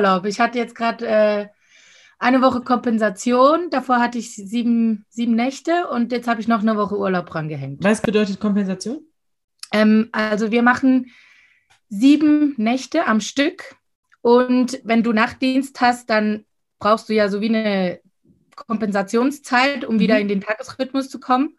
Urlaub. Ich hatte jetzt gerade äh, eine Woche Kompensation. Davor hatte ich sieben, sieben Nächte und jetzt habe ich noch eine Woche Urlaub dran gehängt. Was bedeutet Kompensation? Ähm, also wir machen sieben Nächte am Stück und wenn du Nachtdienst hast, dann brauchst du ja so wie eine Kompensationszeit, um mhm. wieder in den Tagesrhythmus zu kommen.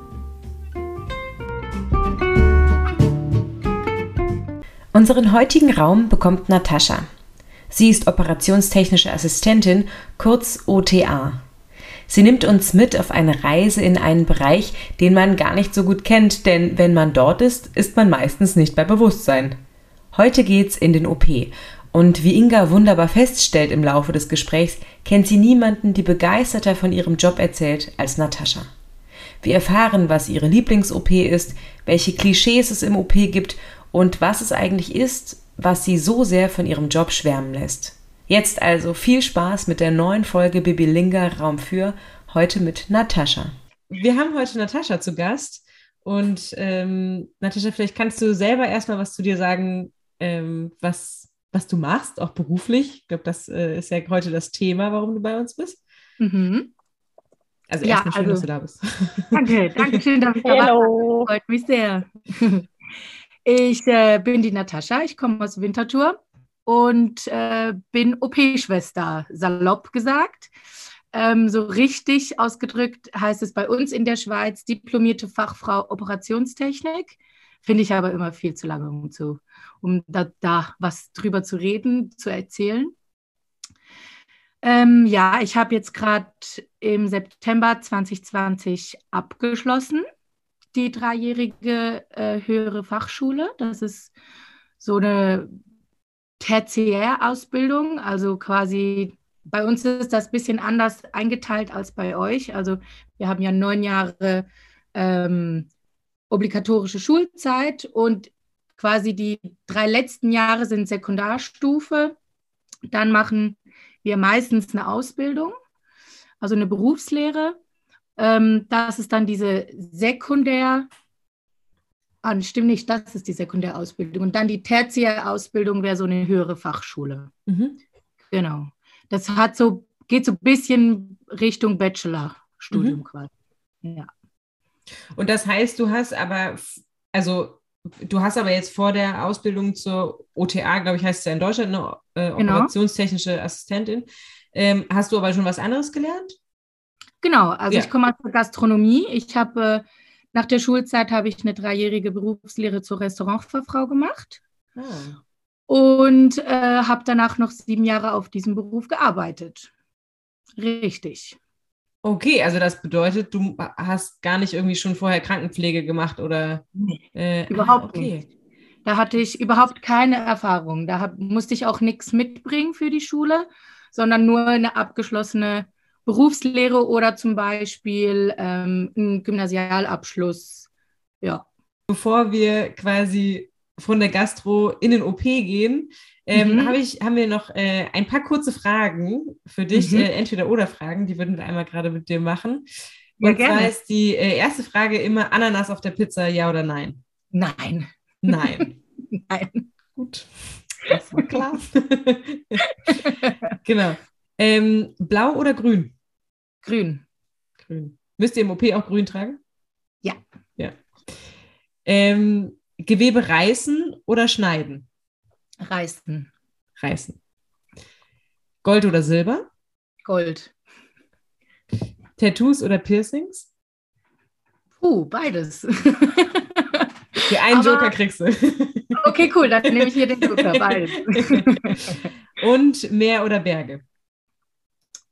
Unseren heutigen Raum bekommt Natascha. Sie ist operationstechnische Assistentin, kurz OTA. Sie nimmt uns mit auf eine Reise in einen Bereich, den man gar nicht so gut kennt, denn wenn man dort ist, ist man meistens nicht bei Bewusstsein. Heute geht's in den OP und wie Inga wunderbar feststellt im Laufe des Gesprächs, kennt sie niemanden, die begeisterter von ihrem Job erzählt als Natascha. Wir erfahren, was ihre Lieblings-OP ist, welche Klischees es im OP gibt und was es eigentlich ist, was sie so sehr von ihrem Job schwärmen lässt. Jetzt also viel Spaß mit der neuen Folge Bibilinga Raum für, heute mit Natascha. Wir haben heute Natascha zu Gast und ähm, Natascha, vielleicht kannst du selber erstmal was zu dir sagen, ähm, was, was du machst, auch beruflich. Ich glaube, das äh, ist ja heute das Thema, warum du bei uns bist. Mhm. Also erstmal ja, schön, also, dass du da bist. Danke, danke schön, dass ich da war. Freut mich sehr. Ich äh, bin die Natascha, ich komme aus Winterthur und äh, bin OP-Schwester, salopp gesagt. Ähm, so richtig ausgedrückt heißt es bei uns in der Schweiz diplomierte Fachfrau Operationstechnik. Finde ich aber immer viel zu lange, um, zu, um da, da was drüber zu reden, zu erzählen. Ähm, ja, ich habe jetzt gerade im September 2020 abgeschlossen die dreijährige äh, höhere Fachschule. Das ist so eine Tertiärausbildung, also quasi bei uns ist das ein bisschen anders eingeteilt als bei euch. Also wir haben ja neun Jahre ähm, obligatorische Schulzeit und quasi die drei letzten Jahre sind Sekundarstufe. Dann machen wir meistens eine Ausbildung, also eine Berufslehre. Ähm, das ist dann diese Sekundär, ah, stimmt nicht, das ist die Sekundärausbildung. Und dann die Tertiärausbildung wäre so eine höhere Fachschule. Mhm. Genau. Das hat so, geht so ein bisschen Richtung Bachelorstudium mhm. quasi. Ja. Und das heißt, du hast aber, also du hast aber jetzt vor der Ausbildung zur OTA, glaube ich, heißt es ja in Deutschland, eine äh, genau. operationstechnische Assistentin. Ähm, hast du aber schon was anderes gelernt? Genau, also ja. ich komme aus der Gastronomie. Ich habe äh, nach der Schulzeit habe ich eine dreijährige Berufslehre zur Restaurantfachfrau gemacht. Oh. Und äh, habe danach noch sieben Jahre auf diesem Beruf gearbeitet. Richtig. Okay, also das bedeutet, du hast gar nicht irgendwie schon vorher Krankenpflege gemacht oder? Nee, äh, überhaupt okay. nicht. Da hatte ich überhaupt keine Erfahrung. Da hab, musste ich auch nichts mitbringen für die Schule, sondern nur eine abgeschlossene Berufslehre oder zum Beispiel ähm, einen Gymnasialabschluss. Ja. Bevor wir quasi von der Gastro in den OP gehen, ähm, mhm. hab ich, haben wir noch äh, ein paar kurze Fragen für dich, mhm. äh, entweder oder Fragen, die würden wir einmal gerade mit dir machen. Und ja, gerne. zwar ist die äh, erste Frage immer Ananas auf der Pizza, ja oder nein? Nein. Nein. nein. Gut. Das war klar. genau. Ähm, blau oder grün? Grün. Grün. Müsst ihr im OP auch grün tragen? Ja. Ja. Ähm, Gewebe reißen oder schneiden? Reißen. Reißen. Gold oder Silber? Gold. Tattoos oder Piercings? Puh, beides. Die einen Aber, Joker kriegst du. Okay, cool, dann nehme ich hier den Joker, beides. Und Meer oder Berge?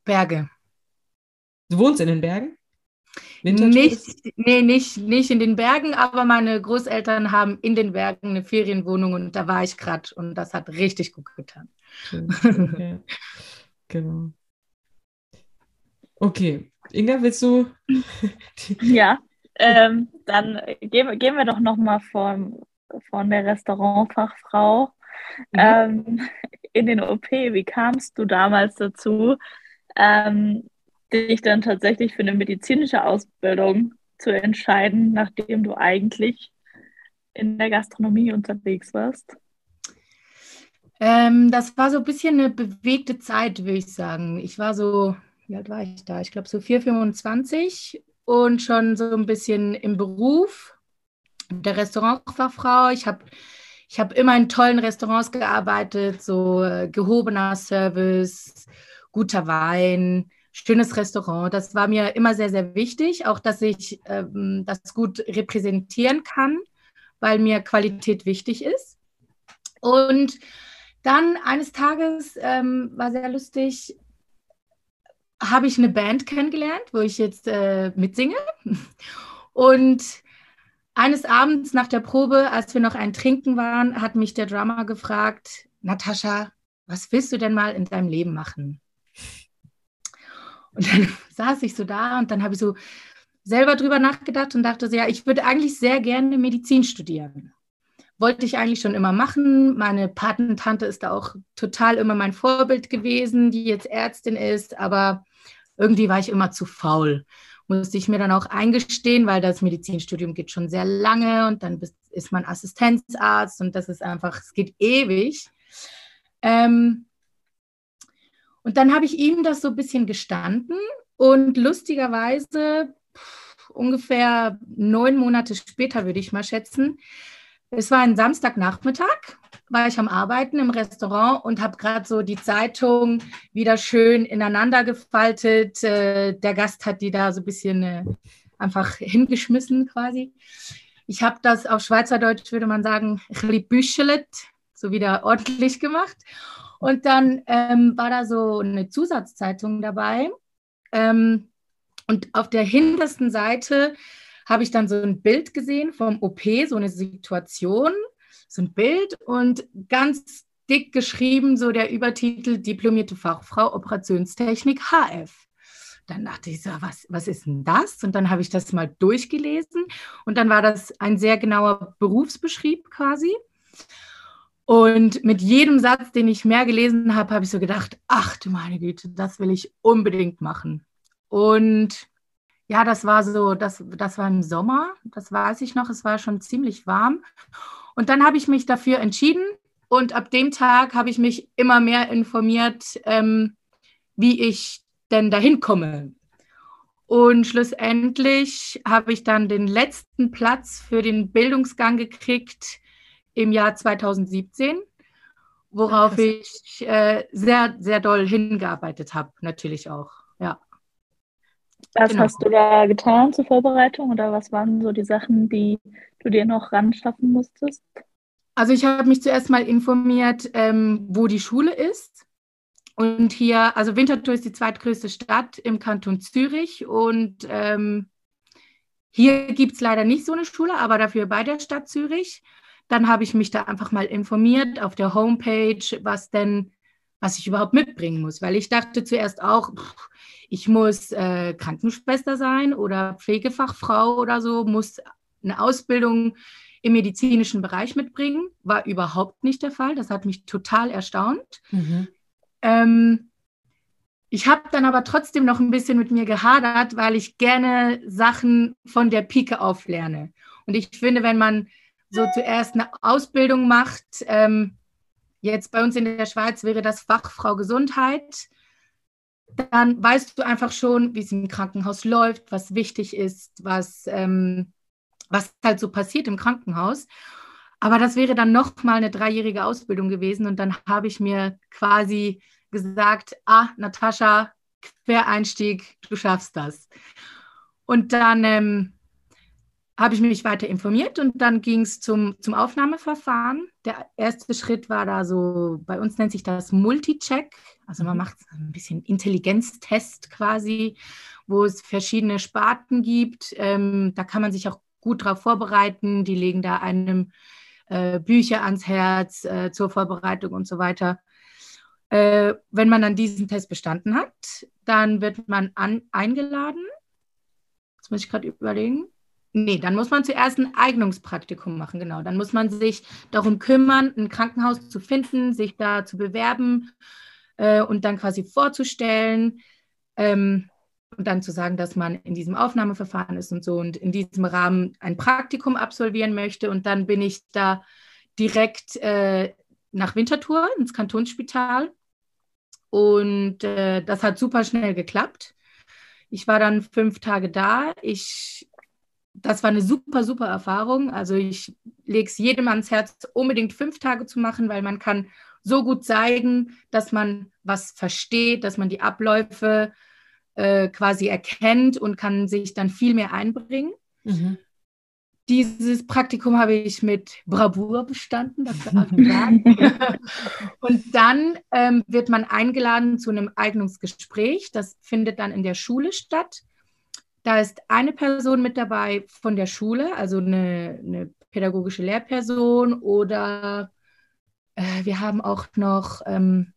Berge. Du wohnst in den Bergen? Nicht, nee, nicht, nicht in den Bergen, aber meine Großeltern haben in den Bergen eine Ferienwohnung und da war ich gerade und das hat richtig gut getan. Okay. genau. Okay, Inga, willst du? ja, ähm, dann gehen, gehen wir doch nochmal von, von der Restaurantfachfrau mhm. ähm, in den OP. Wie kamst du damals dazu, ähm, dich dann tatsächlich für eine medizinische Ausbildung zu entscheiden, nachdem du eigentlich in der Gastronomie unterwegs warst? Ähm, das war so ein bisschen eine bewegte Zeit, würde ich sagen. Ich war so, wie alt war ich da? Ich glaube so 4, 25 und schon so ein bisschen im Beruf der Restaurantfachfrau. Ich habe ich hab immer in tollen Restaurants gearbeitet, so äh, gehobener Service, guter Wein, schönes Restaurant. Das war mir immer sehr, sehr wichtig, auch dass ich ähm, das gut repräsentieren kann, weil mir Qualität wichtig ist. Und dann eines Tages ähm, war sehr lustig, habe ich eine Band kennengelernt, wo ich jetzt äh, mitsinge. Und eines Abends nach der Probe, als wir noch ein Trinken waren, hat mich der Drummer gefragt, Natascha, was willst du denn mal in deinem Leben machen? Und dann saß ich so da und dann habe ich so selber drüber nachgedacht und dachte so, ja, ich würde eigentlich sehr gerne Medizin studieren. Wollte ich eigentlich schon immer machen. Meine Patentante ist da auch total immer mein Vorbild gewesen, die jetzt Ärztin ist, aber irgendwie war ich immer zu faul. Musste ich mir dann auch eingestehen, weil das Medizinstudium geht schon sehr lange und dann ist man Assistenzarzt und das ist einfach, es geht ewig. Ähm, und dann habe ich ihm das so ein bisschen gestanden und lustigerweise ungefähr neun Monate später, würde ich mal schätzen, es war ein Samstagnachmittag, war ich am Arbeiten im Restaurant und habe gerade so die Zeitung wieder schön ineinander gefaltet. Äh, der Gast hat die da so ein bisschen äh, einfach hingeschmissen quasi. Ich habe das auf Schweizerdeutsch, würde man sagen, so wieder ordentlich gemacht. Und dann ähm, war da so eine Zusatzzeitung dabei. Ähm, und auf der hintersten Seite habe ich dann so ein Bild gesehen vom OP, so eine Situation, so ein Bild und ganz dick geschrieben, so der Übertitel Diplomierte Fachfrau Operationstechnik HF. Dann dachte ich so, was, was ist denn das? Und dann habe ich das mal durchgelesen und dann war das ein sehr genauer Berufsbeschrieb quasi. Und mit jedem Satz, den ich mehr gelesen habe, habe ich so gedacht, ach du meine Güte, das will ich unbedingt machen. Und ja, das war so, das, das war im Sommer, das weiß ich noch, es war schon ziemlich warm. Und dann habe ich mich dafür entschieden und ab dem Tag habe ich mich immer mehr informiert, ähm, wie ich denn dahin komme. Und schlussendlich habe ich dann den letzten Platz für den Bildungsgang gekriegt im Jahr 2017, worauf ich äh, sehr, sehr doll hingearbeitet habe, natürlich auch. Ja. Was genau. hast du da getan zur Vorbereitung oder was waren so die Sachen, die du dir noch ran schaffen musstest? Also ich habe mich zuerst mal informiert, ähm, wo die Schule ist. Und hier, also Winterthur ist die zweitgrößte Stadt im Kanton Zürich und ähm, hier gibt es leider nicht so eine Schule, aber dafür bei der Stadt Zürich. Dann habe ich mich da einfach mal informiert auf der Homepage, was denn, was ich überhaupt mitbringen muss, weil ich dachte zuerst auch, pff, ich muss äh, Krankenschwester sein oder Pflegefachfrau oder so, muss eine Ausbildung im medizinischen Bereich mitbringen. War überhaupt nicht der Fall. Das hat mich total erstaunt. Mhm. Ähm, ich habe dann aber trotzdem noch ein bisschen mit mir gehadert, weil ich gerne Sachen von der Pike auf lerne. Und ich finde, wenn man so zuerst eine Ausbildung macht. Ähm, jetzt bei uns in der Schweiz wäre das Fachfrau Gesundheit. Dann weißt du einfach schon, wie es im Krankenhaus läuft, was wichtig ist, was, ähm, was halt so passiert im Krankenhaus. Aber das wäre dann noch mal eine dreijährige Ausbildung gewesen. Und dann habe ich mir quasi gesagt, ah, Natascha, Quereinstieg, du schaffst das. Und dann ähm, habe ich mich weiter informiert und dann ging es zum, zum Aufnahmeverfahren. Der erste Schritt war da so, bei uns nennt sich das Multicheck. Also man mhm. macht ein bisschen Intelligenztest quasi, wo es verschiedene Sparten gibt. Ähm, da kann man sich auch gut darauf vorbereiten. Die legen da einem äh, Bücher ans Herz äh, zur Vorbereitung und so weiter. Äh, wenn man dann diesen Test bestanden hat, dann wird man an, eingeladen. Jetzt muss ich gerade überlegen. Nee, dann muss man zuerst ein Eignungspraktikum machen, genau. Dann muss man sich darum kümmern, ein Krankenhaus zu finden, sich da zu bewerben äh, und dann quasi vorzustellen ähm, und dann zu sagen, dass man in diesem Aufnahmeverfahren ist und so und in diesem Rahmen ein Praktikum absolvieren möchte. Und dann bin ich da direkt äh, nach Winterthur ins Kantonsspital und äh, das hat super schnell geklappt. Ich war dann fünf Tage da. Ich das war eine super, super Erfahrung. Also ich lege es jedem ans Herz, unbedingt fünf Tage zu machen, weil man kann so gut zeigen, dass man was versteht, dass man die Abläufe äh, quasi erkennt und kann sich dann viel mehr einbringen. Mhm. Dieses Praktikum habe ich mit Bravour bestanden. und dann ähm, wird man eingeladen zu einem Eignungsgespräch. Das findet dann in der Schule statt. Da ist eine Person mit dabei von der Schule, also eine, eine pädagogische Lehrperson oder äh, wir haben auch noch, ähm,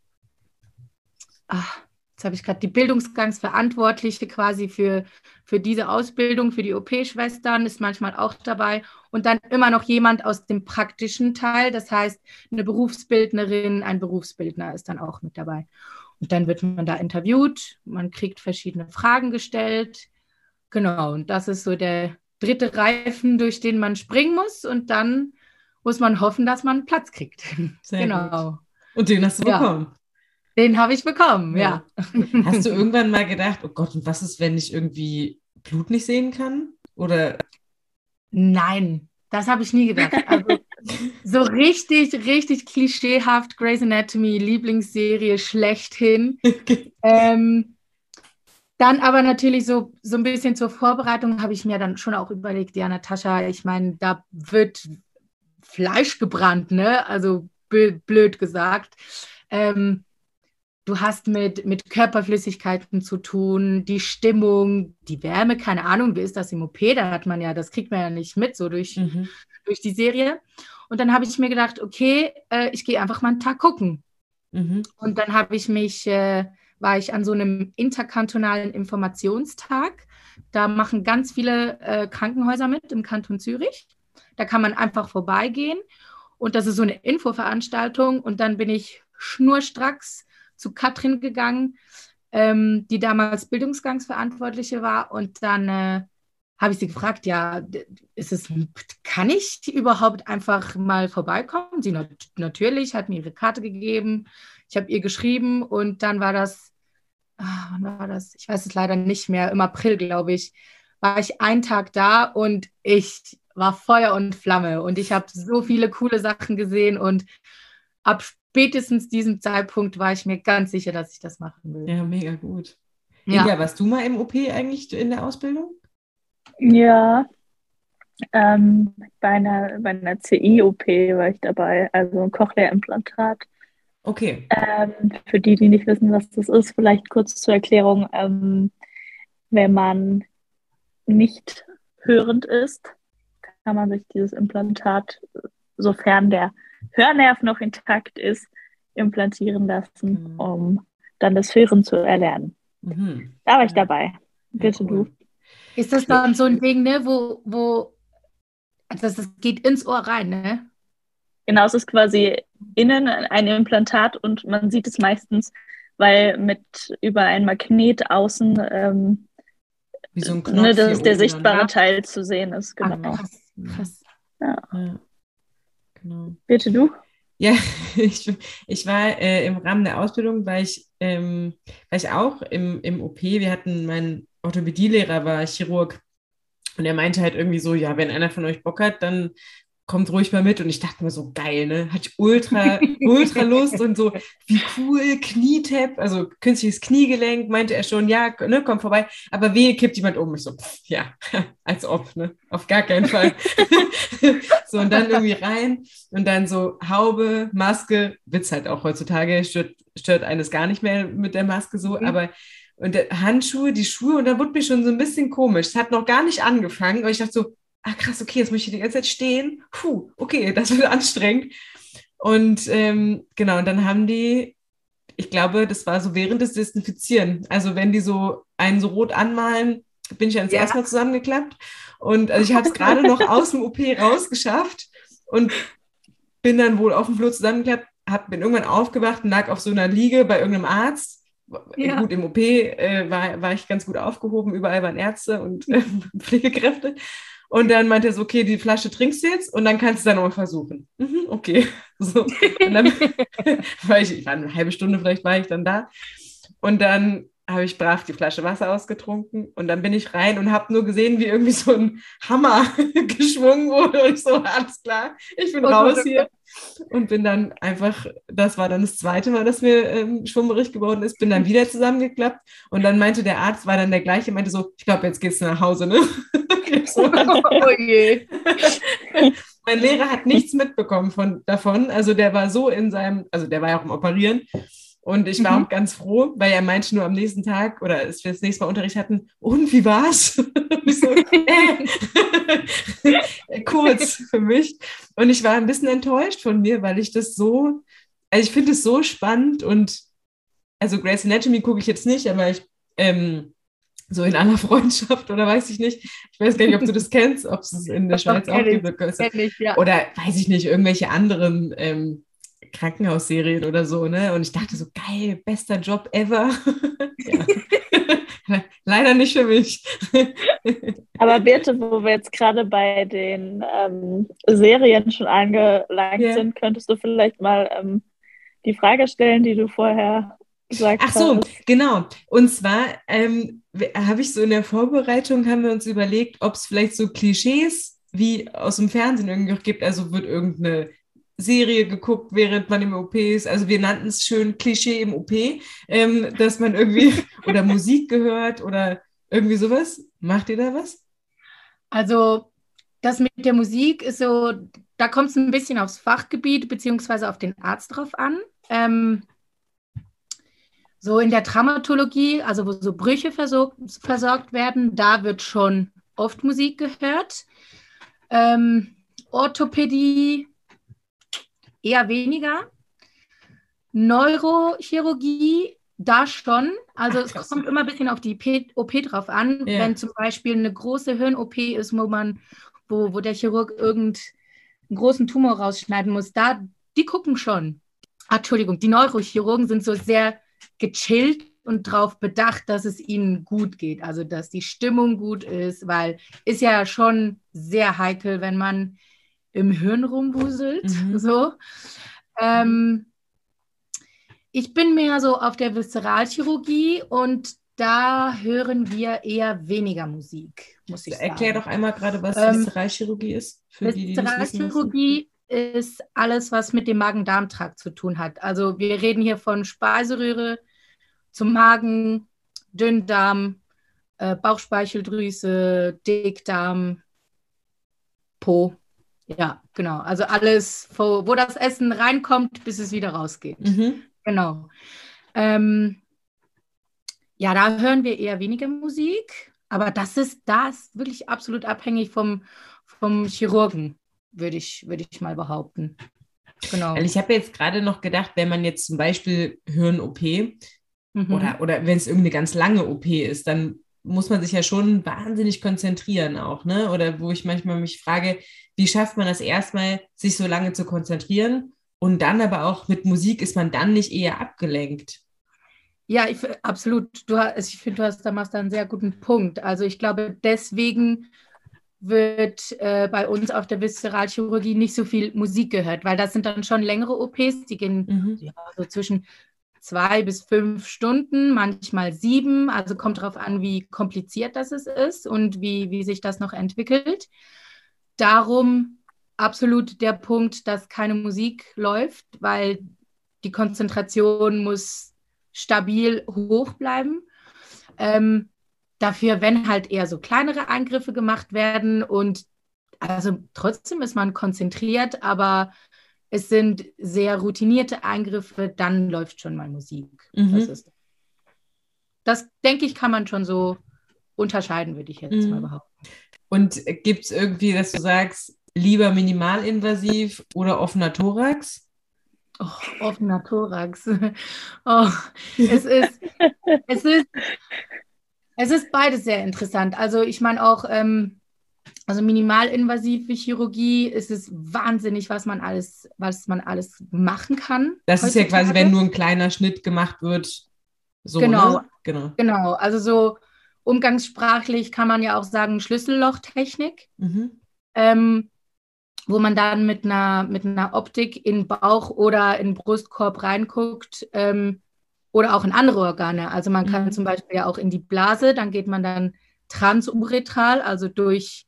ach, jetzt habe ich gerade die Bildungsgangsverantwortliche quasi für, für diese Ausbildung, für die OP-Schwestern ist manchmal auch dabei und dann immer noch jemand aus dem praktischen Teil, das heißt eine Berufsbildnerin, ein Berufsbildner ist dann auch mit dabei. Und dann wird man da interviewt, man kriegt verschiedene Fragen gestellt Genau, und das ist so der dritte Reifen, durch den man springen muss und dann muss man hoffen, dass man Platz kriegt. Sehr genau. Gut. Und den hast du ja. bekommen. Den habe ich bekommen, ja. ja. Hast du irgendwann mal gedacht, oh Gott, und was ist, wenn ich irgendwie Blut nicht sehen kann? Oder? Nein, das habe ich nie gedacht. Also, so richtig, richtig klischeehaft Grey's Anatomy, Lieblingsserie schlechthin. ähm, dann aber natürlich so, so ein bisschen zur Vorbereitung habe ich mir dann schon auch überlegt, ja, Natascha, ich meine, da wird Fleisch gebrannt, ne? Also blöd gesagt. Ähm, du hast mit, mit Körperflüssigkeiten zu tun, die Stimmung, die Wärme, keine Ahnung, wie ist das im OP? Da hat man ja, das kriegt man ja nicht mit, so durch, mhm. durch die Serie. Und dann habe ich mir gedacht, okay, äh, ich gehe einfach mal einen Tag gucken. Mhm. Und dann habe ich mich äh, war ich an so einem interkantonalen Informationstag. Da machen ganz viele äh, Krankenhäuser mit im Kanton Zürich. Da kann man einfach vorbeigehen. Und das ist so eine Infoveranstaltung. Und dann bin ich schnurstracks zu Katrin gegangen, ähm, die damals Bildungsgangsverantwortliche war. Und dann äh, habe ich sie gefragt, ja, ist es, kann ich überhaupt einfach mal vorbeikommen? Sie nat natürlich, hat mir ihre Karte gegeben. Ich habe ihr geschrieben und dann war das ah, wann war das? Ich weiß es leider nicht mehr, im April, glaube ich, war ich einen Tag da und ich war Feuer und Flamme und ich habe so viele coole Sachen gesehen und ab spätestens diesem Zeitpunkt war ich mir ganz sicher, dass ich das machen will. Ja, mega gut. Ja. Inga, warst du mal im OP eigentlich in der Ausbildung? Ja, ähm, bei einer, bei einer CI-OP war ich dabei, also ein Cochlea-Implantat. Okay. Ähm, für die, die nicht wissen, was das ist, vielleicht kurz zur Erklärung. Ähm, wenn man nicht hörend ist, kann man sich dieses Implantat, sofern der Hörnerv noch intakt ist, implantieren lassen, mhm. um dann das Hören zu erlernen. Mhm. Da war ich dabei. Bitte ja, cool. du. Ist das dann so ein Ding, ne, wo, wo also das, das geht ins Ohr rein, ne? Genau, es ist quasi innen ein Implantat und man sieht es meistens, weil mit über ein Magnet außen ähm, Wie so ein Knopf ne, das der sichtbare oder? Teil zu sehen ist. Genau. Ach, krass, krass. Ja. ja. Genau. Bitte du? Ja, ich, ich war äh, im Rahmen der Ausbildung, weil ich, ähm, war ich auch im, im OP. Wir hatten, mein Orthopädielehrer war Chirurg und er meinte halt irgendwie so, ja, wenn einer von euch Bock hat, dann kommt ruhig mal mit. Und ich dachte mir so, geil, ne? Hatte ich ultra, ultra Lust und so, wie cool, Knietap, also künstliches Kniegelenk, meinte er schon, ja, ne, komm vorbei. Aber wehe, kippt jemand um. Ich so, pff, ja, als ob, ne? Auf gar keinen Fall. so, und dann irgendwie rein und dann so Haube, Maske, Witz halt auch heutzutage, stört, stört eines gar nicht mehr mit der Maske so, mhm. aber und Handschuhe, die Schuhe, und da wurde mir schon so ein bisschen komisch. Es hat noch gar nicht angefangen, aber ich dachte so, ah krass, okay, jetzt muss ich die ganze Zeit stehen. Puh, okay, das wird anstrengend. Und ähm, genau, und dann haben die, ich glaube, das war so während des Desinfizieren. Also wenn die so einen so rot anmalen, bin ich dann ja. erstmal zusammengeklappt. Und also ich habe es gerade noch aus dem OP rausgeschafft und bin dann wohl auf dem Flur zusammengeklappt, hab, bin irgendwann aufgewacht und lag auf so einer Liege bei irgendeinem Arzt. Ja. Gut, im OP äh, war, war ich ganz gut aufgehoben, überall waren Ärzte und äh, Pflegekräfte. Und dann meinte er so, okay, die Flasche trinkst du jetzt und dann kannst du es dann nochmal versuchen. Mhm, okay. So. Und dann war ich, ich war eine halbe Stunde vielleicht war ich dann da. Und dann habe ich brav die Flasche Wasser ausgetrunken und dann bin ich rein und habe nur gesehen, wie irgendwie so ein Hammer geschwungen wurde. Und ich so, alles klar, ich bin raus hier. Und bin dann einfach, das war dann das zweite Mal, dass mir ähm, schwummerig geworden ist, bin dann wieder zusammengeklappt. Und dann meinte der Arzt, war dann der gleiche, meinte so, ich glaube, jetzt gehst du nach Hause, ne? oh je. mein Lehrer hat nichts mitbekommen von, davon, also der war so in seinem, also der war ja auch im Operieren und ich war mhm. auch ganz froh, weil er meinte nur am nächsten Tag oder als wir das nächste Mal Unterricht hatten, und wie war's? ich so, äh. kurz für mich. Und ich war ein bisschen enttäuscht von mir, weil ich das so, also ich finde es so spannend und also Grace Anatomy gucke ich jetzt nicht, aber ich ähm, so in aller Freundschaft oder weiß ich nicht. Ich weiß gar nicht, ob du das kennst, ob es in der Schweiz auch gibt. Ja. Oder weiß ich nicht, irgendwelche anderen ähm, Krankenhausserien oder so, ne? Und ich dachte so, geil, bester Job ever. Leider nicht für mich. Aber Birte, wo wir jetzt gerade bei den ähm, Serien schon angelangt yeah. sind, könntest du vielleicht mal ähm, die Frage stellen, die du vorher gesagt hast. Ach so, hast. genau. Und zwar ähm, habe ich so in der Vorbereitung, haben wir uns überlegt, ob es vielleicht so Klischees wie aus dem Fernsehen irgendwie auch gibt. Also wird irgendeine Serie geguckt, während man im OP ist. Also wir nannten es schön Klischee im OP, ähm, dass man irgendwie oder Musik gehört oder irgendwie sowas. Macht ihr da was? Also das mit der Musik ist so, da kommt es ein bisschen aufs Fachgebiet beziehungsweise auf den Arzt drauf an. Ähm, so in der Dramaturgie, also wo so Brüche versorgt, versorgt werden, da wird schon oft Musik gehört. Ähm, Orthopädie, eher weniger. Neurochirurgie, da schon. Also Ach, es kommt immer ein bisschen auf die OP drauf an. Ja. Wenn zum Beispiel eine große Hirn-OP ist, wo man, wo, wo der Chirurg irgendeinen großen Tumor rausschneiden muss, da, die gucken schon. Ah, Entschuldigung, die Neurochirurgen sind so sehr gechillt und darauf bedacht, dass es ihnen gut geht. Also dass die Stimmung gut ist, weil ist ja schon sehr heikel, wenn man im Hirn rumwuselt. Mhm. So. Ähm, ich bin mehr so auf der Viszeralchirurgie und da hören wir eher weniger Musik, muss ich sagen. Erklär doch einmal gerade, was ähm, Viszeralchirurgie ist. Für Viszeralchirurgie ist alles, was mit dem Magen-Darm-Trakt zu tun hat. Also wir reden hier von Speiseröhre zum Magen, Dünndarm, äh, Bauchspeicheldrüse, Dickdarm, Po. Ja, genau. Also alles, wo, wo das Essen reinkommt, bis es wieder rausgeht. Mhm. Genau. Ähm, ja, da hören wir eher weniger Musik, aber das ist, das wirklich absolut abhängig vom, vom Chirurgen, würde ich, würd ich mal behaupten. Genau. Also ich habe jetzt gerade noch gedacht, wenn man jetzt zum Beispiel Hirn-OP mhm. oder, oder wenn es irgendeine ganz lange OP ist, dann muss man sich ja schon wahnsinnig konzentrieren auch, ne? Oder wo ich manchmal mich frage, wie schafft man das erstmal, sich so lange zu konzentrieren? Und dann aber auch mit Musik ist man dann nicht eher abgelenkt. Ja, ich, absolut. Du, ich finde, du hast, da machst da einen sehr guten Punkt. Also ich glaube, deswegen wird äh, bei uns auf der Viszeralchirurgie nicht so viel Musik gehört, weil das sind dann schon längere OPs, die gehen mhm. ja, so zwischen zwei bis fünf Stunden, manchmal sieben. Also kommt darauf an, wie kompliziert das ist und wie, wie sich das noch entwickelt. Darum absolut der Punkt, dass keine Musik läuft, weil die Konzentration muss stabil hoch bleiben. Ähm, dafür, wenn halt eher so kleinere Eingriffe gemacht werden und also trotzdem ist man konzentriert, aber es sind sehr routinierte Eingriffe, dann läuft schon mal Musik. Mhm. Das, ist, das denke ich, kann man schon so unterscheiden, würde ich jetzt mhm. mal behaupten. Und gibt es irgendwie, dass du sagst, lieber minimalinvasiv oder offener Thorax? Oh, offener Thorax. Oh, es ist, es ist, es ist beides sehr interessant. Also ich meine auch, ähm, also minimalinvasive Chirurgie ist es wahnsinnig, was man alles, was man alles machen kann. Das heutzutage. ist ja quasi, wenn nur ein kleiner Schnitt gemacht wird. So, genau, ne? genau. Genau. Also so umgangssprachlich kann man ja auch sagen Schlüssellochtechnik. Mhm. Ähm, wo man dann mit einer, mit einer Optik in Bauch oder in Brustkorb reinguckt ähm, oder auch in andere Organe. Also man kann mhm. zum Beispiel ja auch in die Blase, dann geht man dann transuretral, also durch,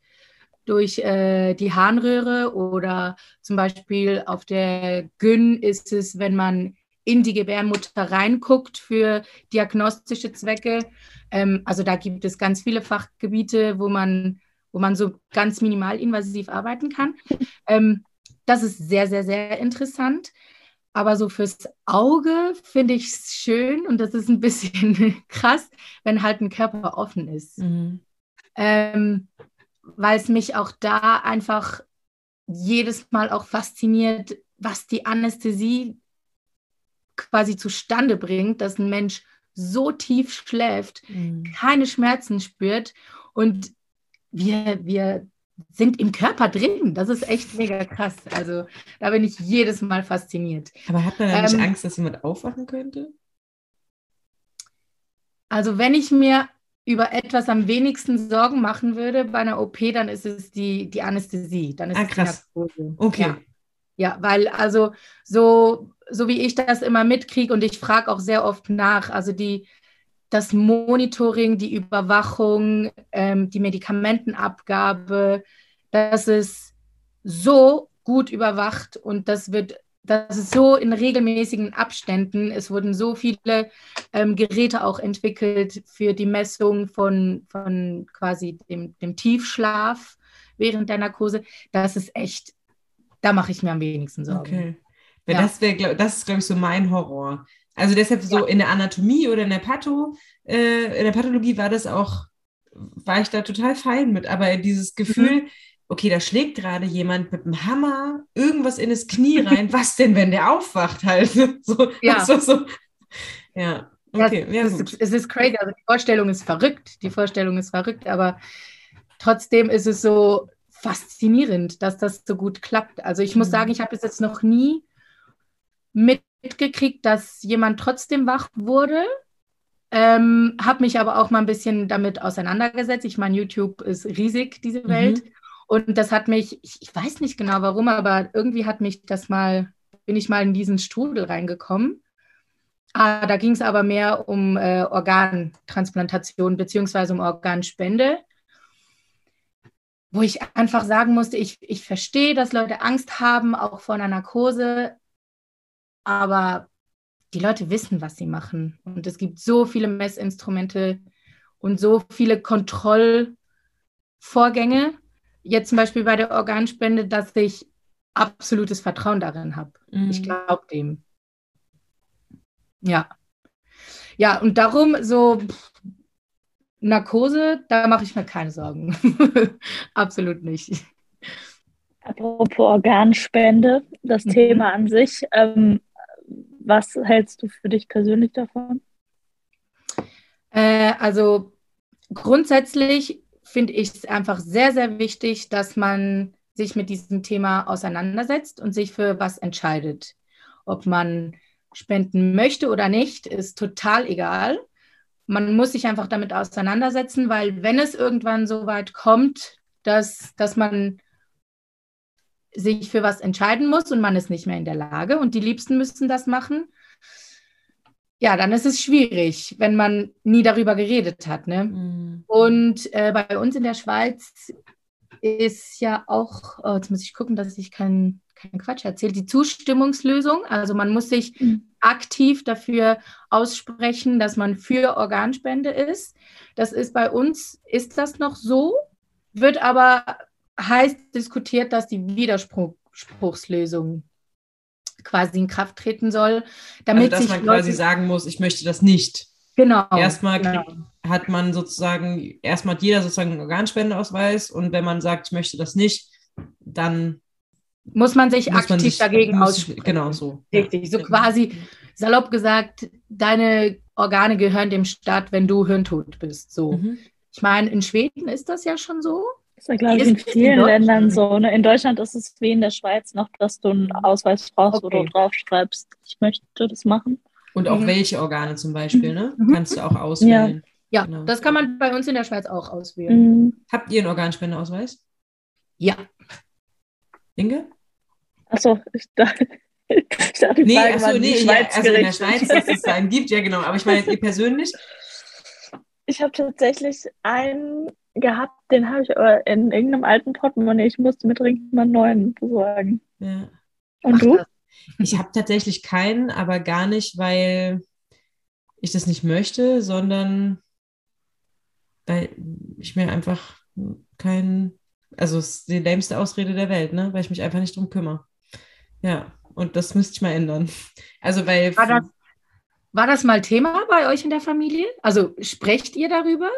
durch äh, die Harnröhre oder zum Beispiel auf der Gyn ist es, wenn man in die Gebärmutter reinguckt für diagnostische Zwecke. Ähm, also da gibt es ganz viele Fachgebiete, wo man wo man so ganz minimalinvasiv arbeiten kann. Ähm, das ist sehr, sehr, sehr interessant. Aber so fürs Auge finde ich es schön und das ist ein bisschen krass, wenn halt ein Körper offen ist. Mhm. Ähm, weil es mich auch da einfach jedes Mal auch fasziniert, was die Anästhesie quasi zustande bringt, dass ein Mensch so tief schläft, mhm. keine Schmerzen spürt und wir, wir sind im Körper drin. Das ist echt mega krass. Also da bin ich jedes Mal fasziniert. Aber hat man da nicht ähm, Angst, dass jemand aufwachen könnte? Also wenn ich mir über etwas am wenigsten Sorgen machen würde bei einer OP, dann ist es die, die Anästhesie. Dann ist ah, es krass. Okay. Ja. ja, weil also so, so wie ich das immer mitkriege und ich frage auch sehr oft nach, also die, das Monitoring, die Überwachung, ähm, die Medikamentenabgabe, das ist so gut überwacht und das wird das ist so in regelmäßigen Abständen. Es wurden so viele ähm, Geräte auch entwickelt für die Messung von, von quasi dem, dem Tiefschlaf während der Narkose. Das ist echt, da mache ich mir am wenigsten Sorgen. Okay. Ja. Das, wär, das ist, glaube ich, so mein Horror. Also deshalb so ja. in der Anatomie oder in der Patho, äh, in der Pathologie war das auch, war ich da total fein mit. Aber dieses Gefühl, mhm. Okay, da schlägt gerade jemand mit einem Hammer irgendwas in das Knie rein. Was denn, wenn der aufwacht halt? so, ja. So, so. ja. Okay, ja, es, ist, es ist crazy. Also die Vorstellung ist verrückt. Die Vorstellung ist verrückt, aber trotzdem ist es so faszinierend, dass das so gut klappt. Also ich muss mhm. sagen, ich habe es jetzt noch nie mit mitgekriegt, dass jemand trotzdem wach wurde. Ähm, habe mich aber auch mal ein bisschen damit auseinandergesetzt. Ich meine, YouTube ist riesig, diese mhm. Welt. Mhm. Und das hat mich, ich, ich, weiß nicht genau warum, aber irgendwie hat mich das mal, bin ich mal in diesen Strudel reingekommen. Ah, da ging es aber mehr um äh, Organtransplantation beziehungsweise um Organspende wo ich einfach sagen musste, ich, ich verstehe, dass Leute Angst haben, auch vor einer Narkose, aber die Leute wissen, was sie machen. Und es gibt so viele Messinstrumente und so viele Kontrollvorgänge. Jetzt zum Beispiel bei der Organspende, dass ich absolutes Vertrauen darin habe. Mhm. Ich glaube dem. Ja. Ja, und darum so Narkose, da mache ich mir keine Sorgen. Absolut nicht. Apropos Organspende, das mhm. Thema an sich. Ähm, was hältst du für dich persönlich davon? Äh, also grundsätzlich finde ich es einfach sehr, sehr wichtig, dass man sich mit diesem Thema auseinandersetzt und sich für was entscheidet. Ob man spenden möchte oder nicht, ist total egal. Man muss sich einfach damit auseinandersetzen, weil wenn es irgendwann so weit kommt, dass, dass man sich für was entscheiden muss und man ist nicht mehr in der Lage und die Liebsten müssen das machen, ja, dann ist es schwierig, wenn man nie darüber geredet hat. Ne? Mhm. Und äh, bei uns in der Schweiz ist ja auch, oh, jetzt muss ich gucken, dass ich keinen kein Quatsch erzähle, die Zustimmungslösung. Also man muss sich mhm. aktiv dafür aussprechen, dass man für Organspende ist. Das ist bei uns, ist das noch so, wird aber heiß diskutiert, dass die Widerspruchslösung quasi in Kraft treten soll. Damit also, dass man quasi sagen muss, ich möchte das nicht. Genau. Erstmal genau. hat man sozusagen, erstmal hat jeder sozusagen einen Organspendeausweis und wenn man sagt, ich möchte das nicht, dann muss man sich muss aktiv man sich, dagegen aussprechen. Genau so. Richtig. So quasi salopp gesagt, deine Organe gehören dem Staat, wenn du hirntot bist. So. Mhm. Ich meine, in Schweden ist das ja schon so. Das ist ja, glaube ich, in vielen in Ländern so. Ne? In Deutschland ist es wie in der Schweiz noch, dass du einen Ausweis brauchst, okay. wo du draufschreibst, ich möchte das machen. Und auch mhm. welche Organe zum Beispiel, ne? Mhm. Kannst du auch auswählen. Ja. ja genau. das kann man bei uns in der Schweiz auch auswählen. Mhm. Habt ihr einen Organspendeausweis? Ja. Inge? Achso, ich dachte, ich dachte nee, achso, nee, ja, also in der Schweiz, dass es einen gibt, ja genau. Aber ich meine, ihr persönlich? Ich habe tatsächlich einen gehabt, den habe ich aber in irgendeinem alten Portemonnaie. Ich musste mir dringend mal einen neuen besorgen. Ja. Und Ach, du? Ich habe tatsächlich keinen, aber gar nicht, weil ich das nicht möchte, sondern weil ich mir einfach keinen, also es ist die lämste Ausrede der Welt, ne? weil ich mich einfach nicht drum kümmere. Ja, und das müsste ich mal ändern. Also weil. War das, war das mal Thema bei euch in der Familie? Also sprecht ihr darüber?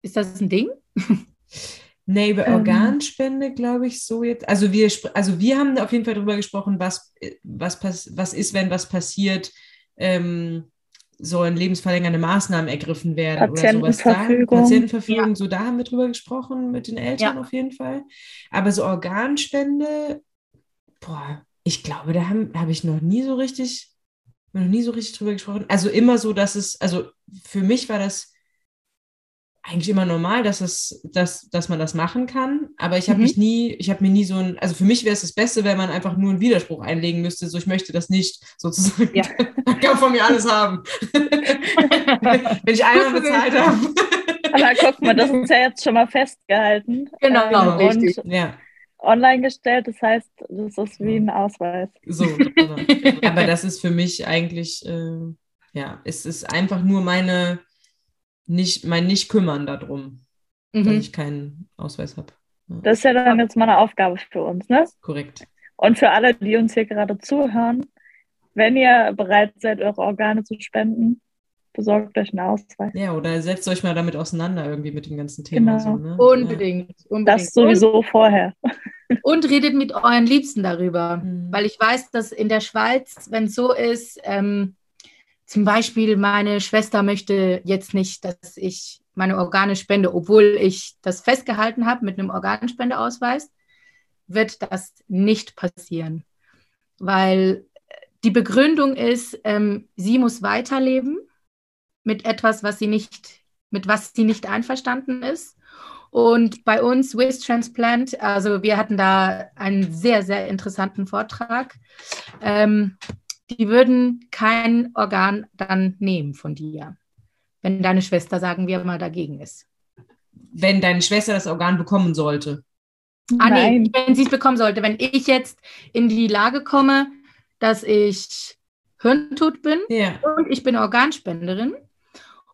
Ist das ein Ding? Nee, über ähm. Organspende glaube ich so jetzt. Also wir, also wir haben auf jeden Fall darüber gesprochen, was, was, was ist, wenn was passiert, ähm, sollen lebensverlängernde Maßnahmen ergriffen werden oder sowas da. Patientenverfügung, ja. so da haben wir drüber gesprochen mit den Eltern ja. auf jeden Fall. Aber so Organspende, boah, ich glaube, da habe hab ich noch nie so richtig, noch nie so richtig drüber gesprochen. Also immer so, dass es, also für mich war das eigentlich immer normal, dass es, dass, dass man das machen kann. Aber ich habe mhm. mich nie, ich habe mir nie so ein, also für mich wäre es das Beste, wenn man einfach nur einen Widerspruch einlegen müsste, so ich möchte das nicht, sozusagen. Ja. Man kann von mir alles haben. wenn ich einmal bezahlt habe. Aber guck mal, das ist ja jetzt schon mal festgehalten. Genau, ähm, richtig. Ja. Online gestellt, das heißt, das ist wie ein Ausweis. So, genau. aber das ist für mich eigentlich, äh, ja, es ist einfach nur meine nicht, mein Nicht-Kümmern darum, mhm. dass ich keinen Ausweis habe. Ja. Das ist ja dann jetzt mal eine Aufgabe für uns, ne? Korrekt. Und für alle, die uns hier gerade zuhören, wenn ihr bereit seid, eure Organe zu spenden, besorgt euch einen Ausweis. Ja, oder setzt euch mal damit auseinander, irgendwie mit dem ganzen Thema. Genau. So, ne? unbedingt, ja. unbedingt. Das sowieso und, vorher. Und redet mit euren Liebsten darüber. Mhm. Weil ich weiß, dass in der Schweiz, wenn es so ist, ähm, zum Beispiel, meine Schwester möchte jetzt nicht, dass ich meine Organe spende, obwohl ich das festgehalten habe mit einem Organspendeausweis, wird das nicht passieren. Weil die Begründung ist, ähm, sie muss weiterleben mit etwas, was sie nicht, mit was sie nicht einverstanden ist. Und bei uns Waste Transplant, also wir hatten da einen sehr, sehr interessanten Vortrag. Ähm, die würden kein Organ dann nehmen von dir, wenn deine Schwester, sagen wir mal, dagegen ist. Wenn deine Schwester das Organ bekommen sollte. Ah, Nein. nee, wenn sie es bekommen sollte. Wenn ich jetzt in die Lage komme, dass ich hirntot bin ja. und ich bin Organspenderin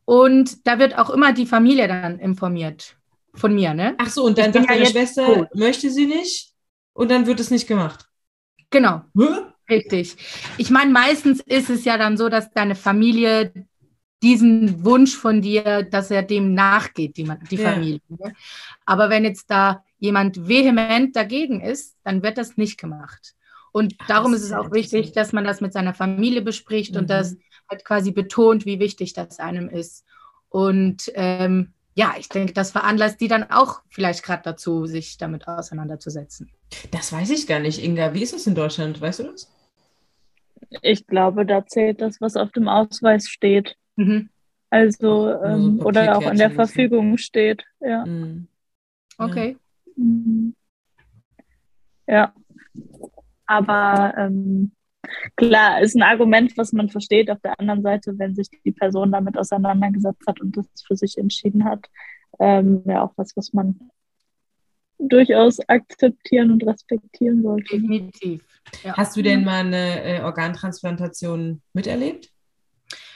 und da wird auch immer die Familie dann informiert von mir, ne? Ach so, und dann sagt ja deine Schwester, tot. möchte sie nicht und dann wird es nicht gemacht. Genau. Hä? Richtig. Ich meine, meistens ist es ja dann so, dass deine Familie diesen Wunsch von dir, dass er dem nachgeht, die, die ja. Familie. Ne? Aber wenn jetzt da jemand vehement dagegen ist, dann wird das nicht gemacht. Und darum ist es auch wichtig, dass man das mit seiner Familie bespricht mhm. und das halt quasi betont, wie wichtig das einem ist. Und ähm, ja, ich denke, das veranlasst die dann auch vielleicht gerade dazu, sich damit auseinanderzusetzen. Das weiß ich gar nicht, Inga. Wie ist es in Deutschland? Weißt du das? Ich glaube, da zählt das, was auf dem Ausweis steht. Mhm. Also, ähm, so oder auch in der Verfügung steht. Ja. Mhm. Okay. Mhm. Ja. Aber ähm, klar, ist ein Argument, was man versteht. Auf der anderen Seite, wenn sich die Person damit auseinandergesetzt hat und das für sich entschieden hat, ähm, ja auch was, was man durchaus akzeptieren und respektieren sollte. Definitiv. Ja. Hast du denn mal eine äh, Organtransplantation miterlebt?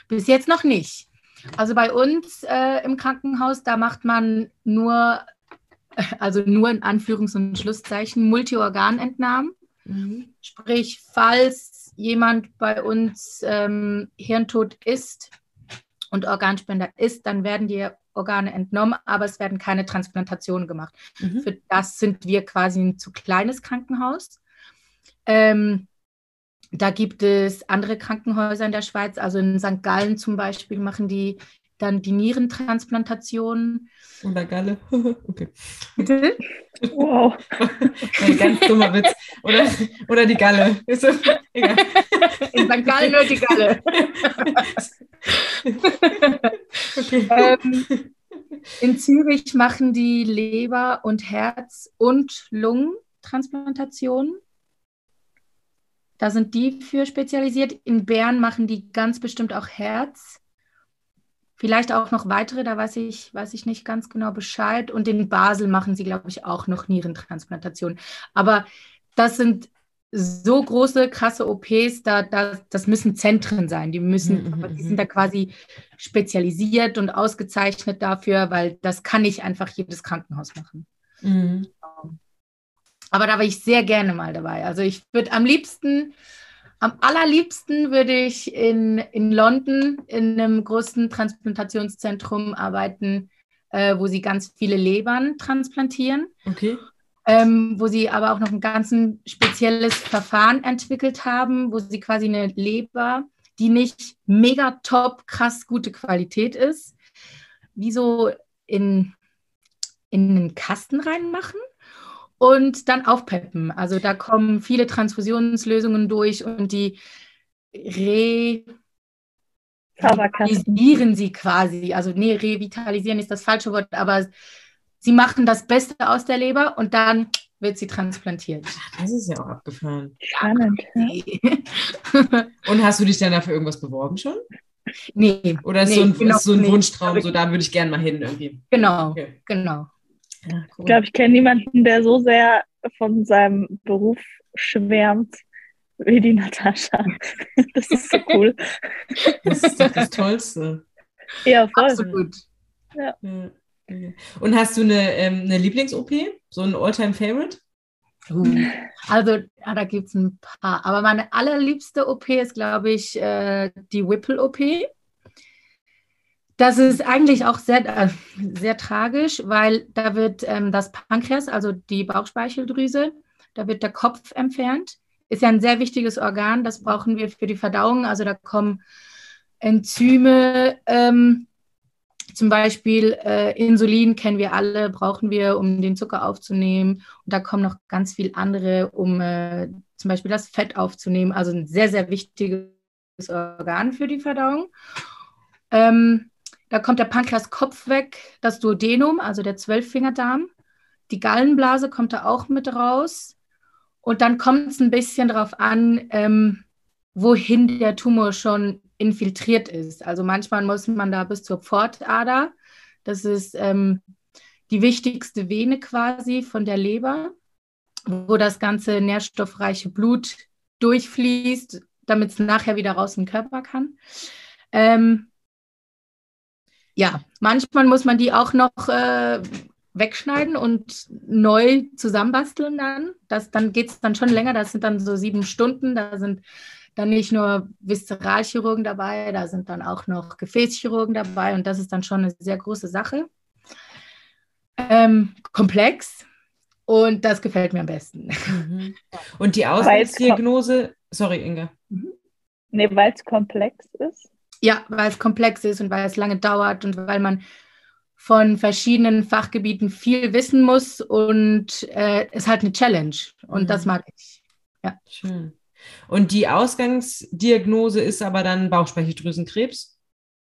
Bis jetzt noch nicht. Also bei uns äh, im Krankenhaus, da macht man nur, also nur in Anführungs- und Schlusszeichen, Multiorganentnahmen. Mhm. Sprich, falls jemand bei uns ähm, hirntot ist und Organspender ist, dann werden die Organe entnommen, aber es werden keine Transplantationen gemacht. Mhm. Für das sind wir quasi ein zu kleines Krankenhaus. Ähm, da gibt es andere Krankenhäuser in der Schweiz, also in St. Gallen zum Beispiel machen die dann die Nierentransplantationen. Oder Galle. okay. Bitte? Wow. Ein ganz dummer Witz. Oder, oder die Galle. Ist so, egal. In St. Gallen nur die Galle. okay. ähm, in Zürich machen die Leber- und Herz- und Lungentransplantationen. Da sind die für spezialisiert. In Bern machen die ganz bestimmt auch Herz. Vielleicht auch noch weitere, da weiß ich, weiß ich nicht ganz genau Bescheid. Und in Basel machen sie, glaube ich, auch noch Nierentransplantationen. Aber das sind so große, krasse OPs, da, da, das müssen Zentren sein. Die müssen, Mhm, mhm, die mhm. sind da quasi spezialisiert und ausgezeichnet dafür, weil das kann nicht einfach jedes Krankenhaus machen. Mhm. Aber da war ich sehr gerne mal dabei. Also ich würde am liebsten, am allerliebsten würde ich in, in London in einem großen Transplantationszentrum arbeiten, äh, wo sie ganz viele Lebern transplantieren, Okay. ähm, wo sie aber auch noch ein ganz spezielles Verfahren entwickelt haben, wo sie quasi eine Leber, die nicht mega top, krass gute Qualität ist, wie so in, in einen Kasten reinmachen und dann aufpeppen. Also da kommen viele Transfusionslösungen durch und die re revitalisieren sie quasi. Also nee, revitalisieren ist das falsche Wort, aber sie machen das Beste aus der Leber und dann wird sie transplantiert. Das ist ja auch abgefahren. Spannend. Ja. Und hast du dich dann dafür irgendwas beworben schon? nee, Oder ist Nee, so ein, genau ist so ein nicht. Wunschtraum, so da würde ich gerne mal hin irgendwie? genau, Okay. genau. Ja, cool. Ich glaube, ich kenne niemanden, der so sehr von seinem Beruf schwärmt wie die Natascha. Das ist so cool. das ist doch das Tollste. Ja, voll. Absolut. Ja. Ja. Und hast du eine, ähm, eine Lieblings-OP? So ein All-Time-Favorite? Also, ja, da gibt es ein paar. Aber meine allerliebste OP ist, glaube ich, äh, die Whipple-OP. Das ist eigentlich auch sehr, äh, sehr tragisch, weil da wird ähm, das Pankreas, also die Bauchspeicheldrüse, da wird der Kopf entfernt. Ist ja ein sehr wichtiges Organ, das brauchen wir für die Verdauung. Also da kommen Enzyme, ähm, zum Beispiel äh, Insulin kennen wir alle, brauchen wir, um den Zucker aufzunehmen. Und da kommen noch ganz viele andere, um äh, zum Beispiel das Fett aufzunehmen. Also ein sehr, sehr wichtiges Organ für die Verdauung. Ähm, da kommt der Pankreaskopf weg, das Duodenum, also der Zwölffingerdarm. Die Gallenblase kommt da auch mit raus. Und dann kommt es ein bisschen darauf an, ähm, wohin der Tumor schon infiltriert ist. Also manchmal muss man da bis zur Pfortader. Das ist ähm, die wichtigste Vene quasi von der Leber, wo das ganze nährstoffreiche Blut durchfließt, damit es nachher wieder raus in den Körper kann. Ähm, ja, manchmal muss man die auch noch äh, wegschneiden und neu zusammenbasteln dann. Das, dann geht es dann schon länger, das sind dann so sieben Stunden, da sind dann nicht nur Viszeralchirurgen dabei, da sind dann auch noch Gefäßchirurgen dabei und das ist dann schon eine sehr große Sache. Ähm, komplex und das gefällt mir am besten. Mhm. Und die Ausgangsdiagnose, sorry Inga. Nee, weil es komplex ist. Ja, weil es komplex ist und weil es lange dauert und weil man von verschiedenen Fachgebieten viel wissen muss und äh, es ist halt eine Challenge und Mhm. das mag ich. Schön. Und die Ausgangsdiagnose ist aber dann Bauchspeicheldrüsenkrebs?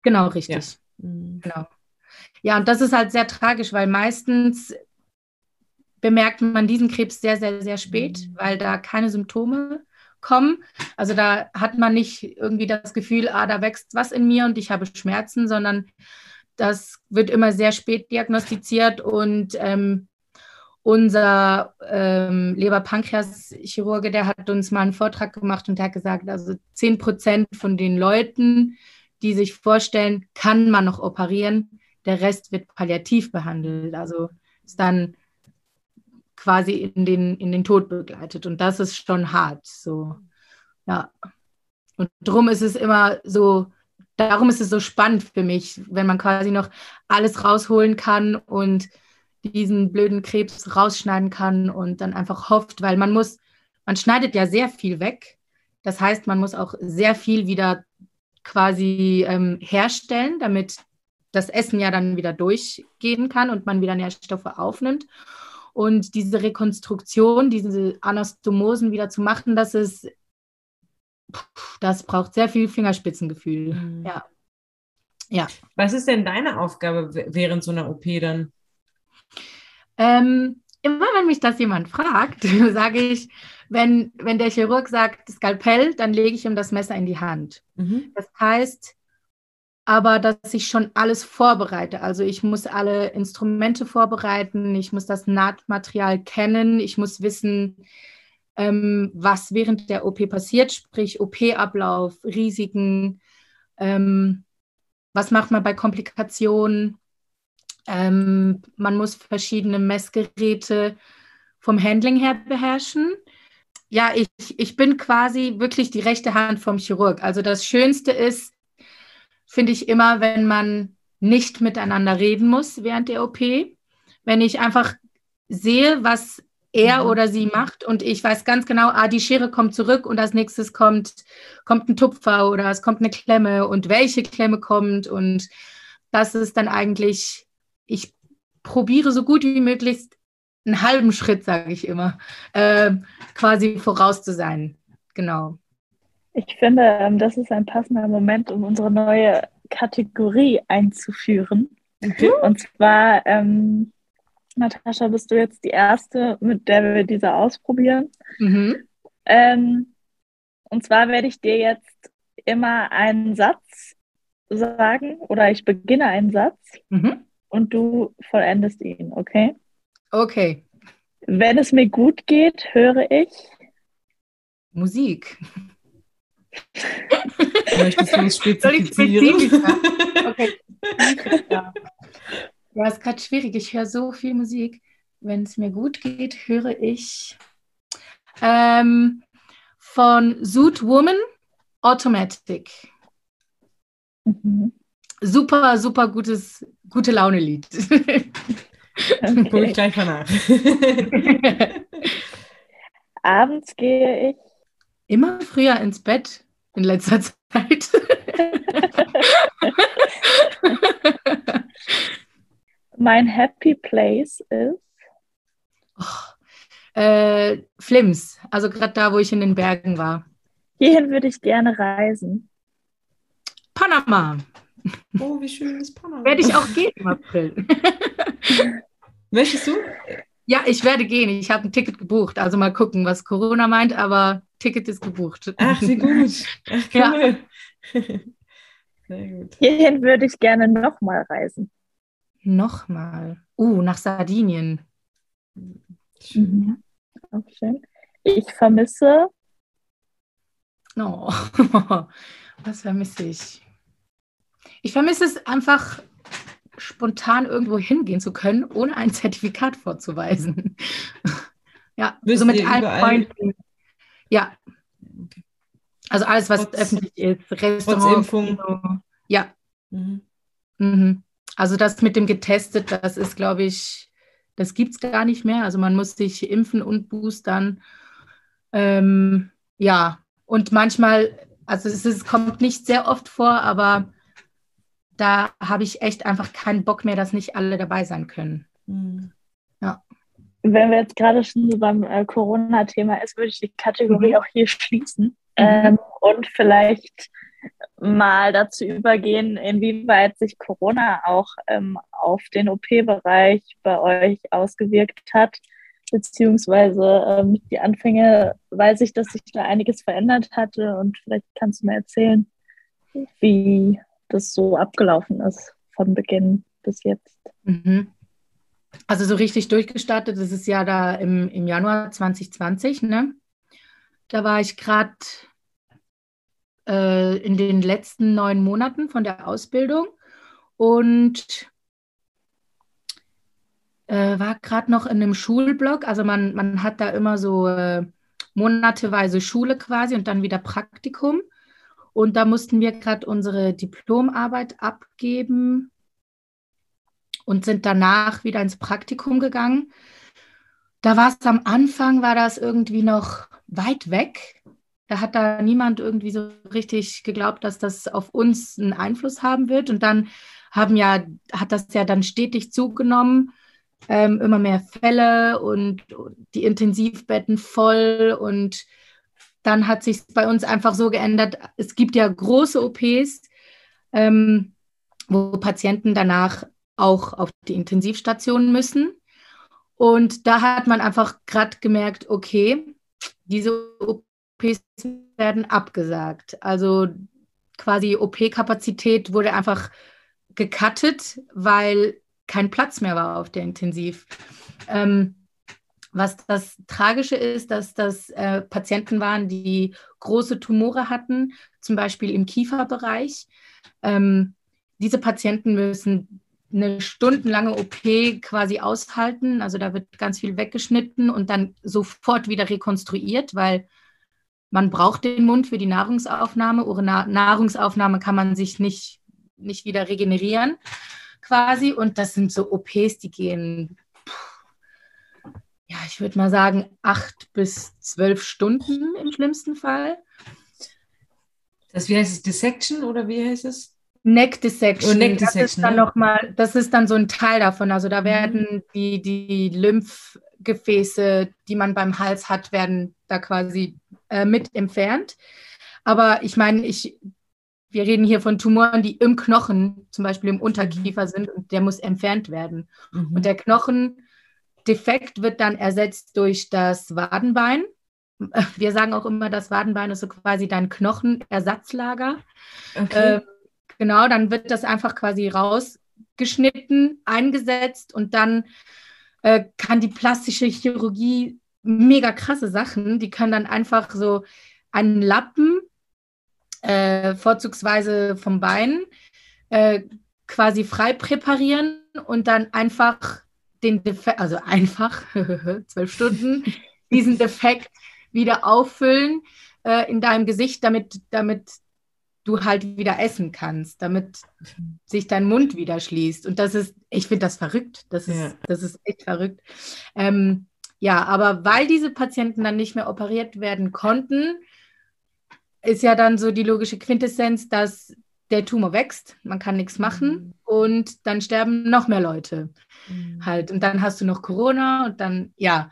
Genau, richtig. Mhm. Genau. Ja, und das ist halt sehr tragisch, weil meistens bemerkt man diesen Krebs sehr, sehr, sehr spät, Mhm. weil da keine Symptome kommen. Also da hat man nicht irgendwie das Gefühl, ah, da wächst was in mir und ich habe Schmerzen, sondern das wird immer sehr spät diagnostiziert und, ähm, unser ähm, Leber-Pankreas-Chirurge, der hat uns mal einen Vortrag gemacht und der hat gesagt, also 10 Prozent von den Leuten, die sich vorstellen, kann man noch operieren, der Rest wird palliativ behandelt. Also ist dann quasi in den, in den Tod begleitet. Und das ist schon hart. So, ja. Und darum ist es immer so, darum ist es so spannend für mich, wenn man quasi noch alles rausholen kann und diesen blöden Krebs rausschneiden kann und dann einfach hofft, weil man muss, man schneidet ja sehr viel weg. Das heißt, man muss auch sehr viel wieder quasi ähm, herstellen, damit das Essen ja dann wieder durchgehen kann und man wieder Nährstoffe aufnimmt. Und diese Rekonstruktion, diese Anastomosen wieder zu machen, das ist, das braucht sehr viel Fingerspitzengefühl. Mhm. Ja. ja. Was ist denn deine Aufgabe während so einer OP dann? Ähm, immer wenn mich das jemand fragt, sage ich, wenn, wenn der Chirurg sagt Skalpell, dann lege ich ihm das Messer in die Hand. Mhm. Das heißt aber, dass ich schon alles vorbereite. Also ich muss alle Instrumente vorbereiten, ich muss das Nahtmaterial kennen, ich muss wissen, ähm, was während der OP passiert, sprich OP-Ablauf, Risiken, ähm, was macht man bei Komplikationen, ähm, man muss verschiedene Messgeräte vom Handling her beherrschen. Ja, ich, ich bin quasi wirklich die rechte Hand vom Chirurg. Also das Schönste ist, finde ich immer, wenn man nicht miteinander reden muss während der OP. Wenn ich einfach sehe, was er mhm. oder sie macht und ich weiß ganz genau, ah, die Schere kommt zurück und als nächstes kommt, kommt ein Tupfer oder es kommt eine Klemme und welche Klemme kommt und das ist dann eigentlich ich probiere so gut wie möglich einen halben Schritt, sage ich immer, äh, quasi voraus zu sein. Genau. Ich finde, ähm, das ist ein passender Moment, um unsere neue Kategorie einzuführen. Okay. Und zwar, ähm, Natascha, bist du jetzt die Erste, mit der wir diese ausprobieren. Mhm. Ähm, und zwar werde ich dir jetzt immer einen Satz sagen oder ich beginne einen Satz. Mhm und du vollendest ihn, okay? Okay. Wenn es mir gut geht, höre ich Musik. Möchtest du es spezifizieren? Okay. Ja, ja ist gerade schwierig. Ich höre so viel Musik. Wenn es mir gut geht, höre ich ähm, von Zoot Woman Automatic. Mhm super, super gutes, gute Laune-Lied. Okay. Guck ich gleich mal nach. Abends gehe ich immer früher ins Bett in letzter Zeit. mein Happy Place ist oh, äh, Flims, also gerade da, wo ich in den Bergen war. Hierhin würde ich gerne reisen. Panama. Oh, wie schön ist Panama. Werde ich auch gehen im April. Möchtest du? Ja, ich werde gehen. Ich habe ein Ticket gebucht. Also mal gucken, was Corona meint, aber Ticket ist gebucht. Ach, wie gut. Ach, cool. Ja. Sehr gut. Hierhin würde ich gerne nochmal reisen. Nochmal? Uh, nach Sardinien. Mhm. Auch schön. Ich vermisse. Oh, was vermisse ich? Ich vermisse es einfach, spontan irgendwo hingehen zu können, ohne ein Zertifikat vorzuweisen. ja, Wissen so mit allen Freunden. Ja. Also alles, was trotz, öffentlich ist, Restaurant, Kino. Ja. Mhm. Mhm. Also das mit dem getestet, das ist, glaube ich, das gibt es gar nicht mehr. Also man muss sich impfen und boostern. Ähm, ja, und manchmal, also es, ist, kommt nicht sehr oft vor, aber da habe ich echt einfach keinen Bock mehr, dass nicht alle dabei sein können. Mhm. Wenn wir jetzt gerade schon so beim äh, Corona-Thema ist, würde ich die Kategorie mhm. auch hier schließen mhm. ähm, und vielleicht mal dazu übergehen, inwieweit sich Corona auch ähm, auf den OP-Bereich bei euch ausgewirkt hat, beziehungsweise ähm, die Anfänge, weiß ich, dass sich da einiges verändert hatte und vielleicht kannst du mir erzählen, wie das so abgelaufen ist von Beginn bis jetzt. Mhm. Also so richtig durchgestartet, das ist ja da im, im Januar 2020, ne? Da war ich gerade äh, in den letzten neun Monaten von der Ausbildung und äh, war gerade noch in einem Schulblock. Also man, man hat da immer so äh, monateweise Schule quasi und dann wieder Praktikum. Und da mussten wir gerade unsere Diplomarbeit abgeben und sind danach wieder ins Praktikum gegangen. Da war es am Anfang, war das irgendwie noch weit weg. Da hat da niemand irgendwie so richtig geglaubt, dass das auf uns einen Einfluss haben wird. Und dann haben ja, hat das ja dann stetig zugenommen, ähm, immer mehr Fälle und die Intensivbetten voll. Und dann hat sich bei uns einfach so geändert. Es gibt ja große OPs, ähm, wo Patienten danach auch auf die Intensivstation müssen. Und da hat man einfach gerade gemerkt, okay, diese OPs werden abgesagt. Also quasi OP-Kapazität wurde einfach gecuttet, weil kein Platz mehr war auf der Intensiv. Ähm, was das Tragische ist, dass das äh, Patienten waren, die große Tumore hatten, zum Beispiel im Kieferbereich. Ähm, diese Patienten müssen eine stundenlange OP quasi aushalten. Also da wird ganz viel weggeschnitten und dann sofort wieder rekonstruiert, weil man braucht den Mund für die Nahrungsaufnahme. Ohne Nahrungsaufnahme kann man sich nicht, nicht wieder regenerieren quasi. Und das sind so OPs, die gehen, ja, ich würde mal sagen, acht bis zwölf Stunden im schlimmsten Fall. Das, wie heißt es, Dissection oder wie heißt es? Neck Dissection. Oh, Neck Dissection. Das ist dann ne? noch mal, das ist dann so ein Teil davon. Also da werden die, die Lymphgefäße, die man beim Hals hat, werden da quasi äh, mit entfernt. Aber ich meine, ich, wir reden hier von Tumoren, die im Knochen, zum Beispiel im Unterkiefer sind und der muss entfernt werden. Mhm. Und der Knochendefekt wird dann ersetzt durch das Wadenbein. Wir sagen auch immer, das Wadenbein ist so quasi dein Knochenersatzlager. Okay. Äh, genau, dann wird das einfach quasi rausgeschnitten, eingesetzt und dann äh, kann die plastische Chirurgie mega krasse Sachen. Die können dann einfach so einen Lappen, äh, vorzugsweise vom Bein, äh, quasi frei präparieren und dann einfach den Defekt, also einfach, zwölf Stunden, diesen Defekt wieder auffüllen äh, in deinem Gesicht, damit, damit du halt wieder essen kannst, damit sich dein Mund wieder schließt. Und das ist, ich finde das verrückt. Das ist, Ja. das ist echt verrückt. Ähm, ja, aber weil diese Patienten dann nicht mehr operiert werden konnten, ist ja dann so die logische Quintessenz, dass der Tumor wächst, man kann nichts machen und dann sterben noch mehr Leute halt. Und dann hast du noch Corona und dann, ja,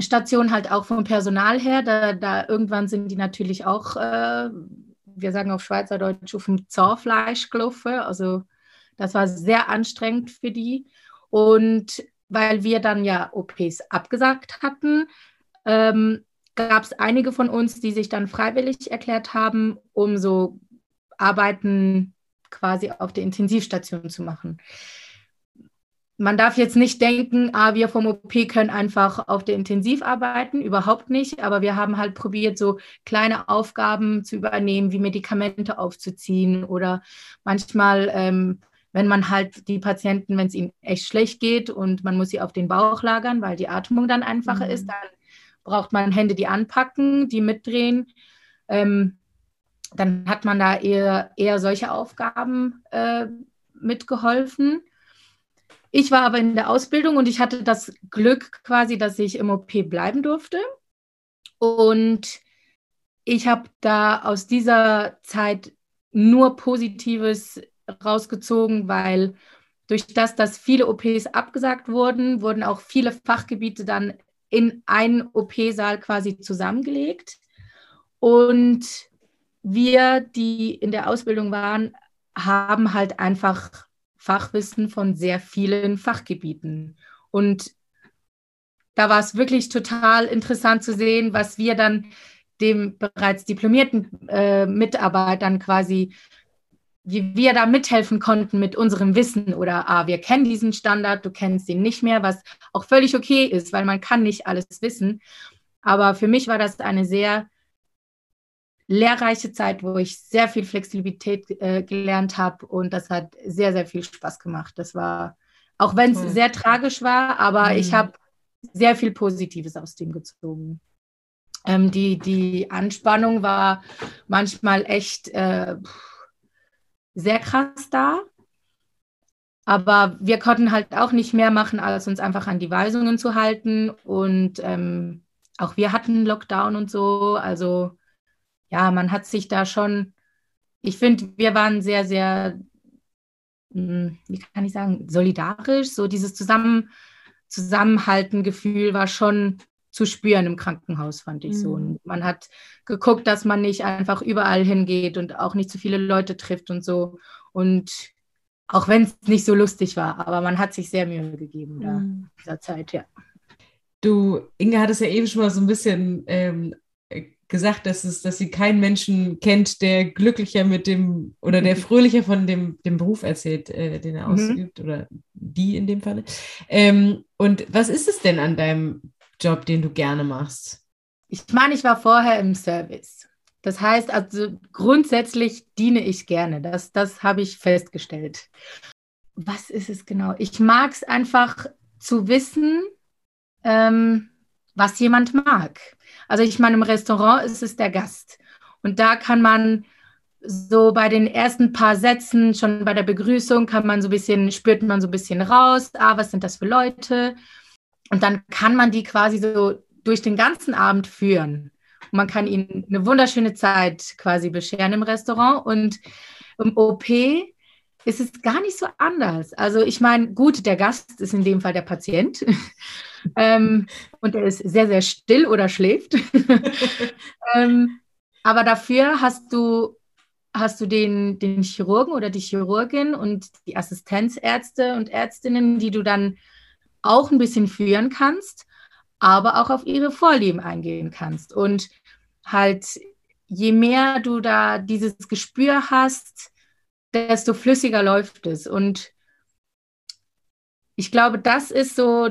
Intensivstation halt auch vom Personal her. Da, da irgendwann sind die natürlich auch, äh, wir sagen auf Schweizerdeutsch, auf dem Zahnfleisch gelaufen. Also das war sehr anstrengend für die. Und weil wir dann ja OPs abgesagt hatten, ähm, gab es einige von uns, die sich dann freiwillig erklärt haben, um so Arbeiten quasi auf der Intensivstation zu machen. Man darf jetzt nicht denken, ah, wir vom OP können einfach auf der Intensiv arbeiten, überhaupt nicht. Aber wir haben halt probiert, so kleine Aufgaben zu übernehmen, wie Medikamente aufzuziehen oder manchmal, ähm, wenn man halt die Patienten, wenn es ihnen echt schlecht geht und man muss sie auf den Bauch lagern, weil die Atmung dann einfacher Mhm. ist, dann braucht man Hände, die anpacken, die mitdrehen. Ähm, dann hat man da eher, eher solche Aufgaben äh, mitgeholfen. Ich war aber in der Ausbildung und ich hatte das Glück quasi, dass ich im OP bleiben durfte. Und ich habe da aus dieser Zeit nur Positives rausgezogen, weil durch das, dass viele OPs abgesagt wurden, wurden auch viele Fachgebiete dann in einen OP-Saal quasi zusammengelegt. Und wir, die in der Ausbildung waren, haben halt einfach Fachwissen von sehr vielen Fachgebieten. Und da war es wirklich total interessant zu sehen, was wir dann dem bereits diplomierten äh, Mitarbeitern quasi wie wir da mithelfen konnten mit unserem Wissen oder ah, wir kennen diesen Standard, du kennst ihn nicht mehr, was auch völlig okay ist, weil man kann nicht alles wissen. Aber für mich war das eine sehr lehrreiche Zeit, wo ich sehr viel Flexibilität äh, gelernt habe und das hat sehr, sehr viel Spaß gemacht. Das war, auch wenn es sehr tragisch war, aber mhm. ich habe sehr viel Positives aus dem gezogen. Ähm, die, die Anspannung war manchmal echt äh, sehr krass da. Aber wir konnten halt auch nicht mehr machen, als uns einfach an die Weisungen zu halten. Und ähm, auch wir hatten Lockdown und so. Also ja, man hat sich da schon, ich finde, wir waren sehr, sehr, hm, wie kann ich sagen, solidarisch. So dieses Zusammen, Zusammenhalten-Gefühl war schon zu spüren im Krankenhaus, fand ich mhm. so. Und man hat geguckt, dass man nicht einfach überall hingeht und auch nicht zu viele Leute trifft und so. Und auch wenn es nicht so lustig war, aber man hat sich sehr Mühe gegeben da mhm. in dieser Zeit, ja. Du, Inge hat es ja eben schon mal so ein bisschen ähm, gesagt, dass, es, dass sie keinen Menschen kennt, der glücklicher mit dem oder der fröhlicher von dem, dem Beruf erzählt, äh, den er mhm. ausübt oder die in dem Falle. Ähm, und was ist es denn an deinem Job, den du gerne machst? Ich meine, ich war vorher im Service. Das heißt, also grundsätzlich diene ich gerne. Das, das habe ich festgestellt. Was ist es genau? Ich mag es einfach zu wissen, ähm, was jemand mag. Also ich meine, im Restaurant ist es der Gast. Und da kann man so bei den ersten paar Sätzen, schon bei der Begrüßung, kann man so ein bisschen, spürt man so ein bisschen raus, ah, was sind das für Leute? Und dann kann man die quasi so durch den ganzen Abend führen. Und man kann ihnen eine wunderschöne Zeit quasi bescheren im Restaurant. Und im OP ist es gar nicht so anders. Also ich meine, gut, der Gast ist in dem Fall der Patient. ähm, und er ist sehr, sehr still oder schläft. ähm, aber dafür hast du, hast du den, den Chirurgen oder die Chirurgin und die Assistenzärzte und Ärztinnen, die du dann auch ein bisschen führen kannst, aber auch auf ihre Vorlieben eingehen kannst. Und halt, je mehr du da dieses Gespür hast, desto flüssiger läuft es. Und ich glaube, das ist so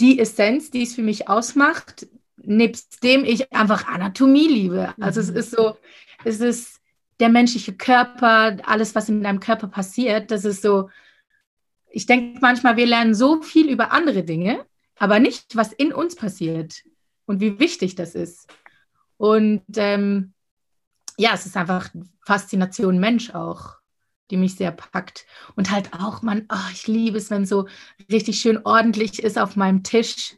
die Essenz, die es für mich ausmacht, nebst dem ich einfach Anatomie liebe. Also mhm. es ist so, es ist der menschliche Körper, alles, was in deinem Körper passiert, das ist so, ich denke manchmal, wir lernen so viel über andere Dinge, aber nicht, was in uns passiert und wie wichtig das ist. Und ähm, ja, es ist einfach Faszination Mensch auch, die mich sehr packt. Und halt auch, man, oh, ich liebe es, wenn so richtig schön ordentlich ist auf meinem Tisch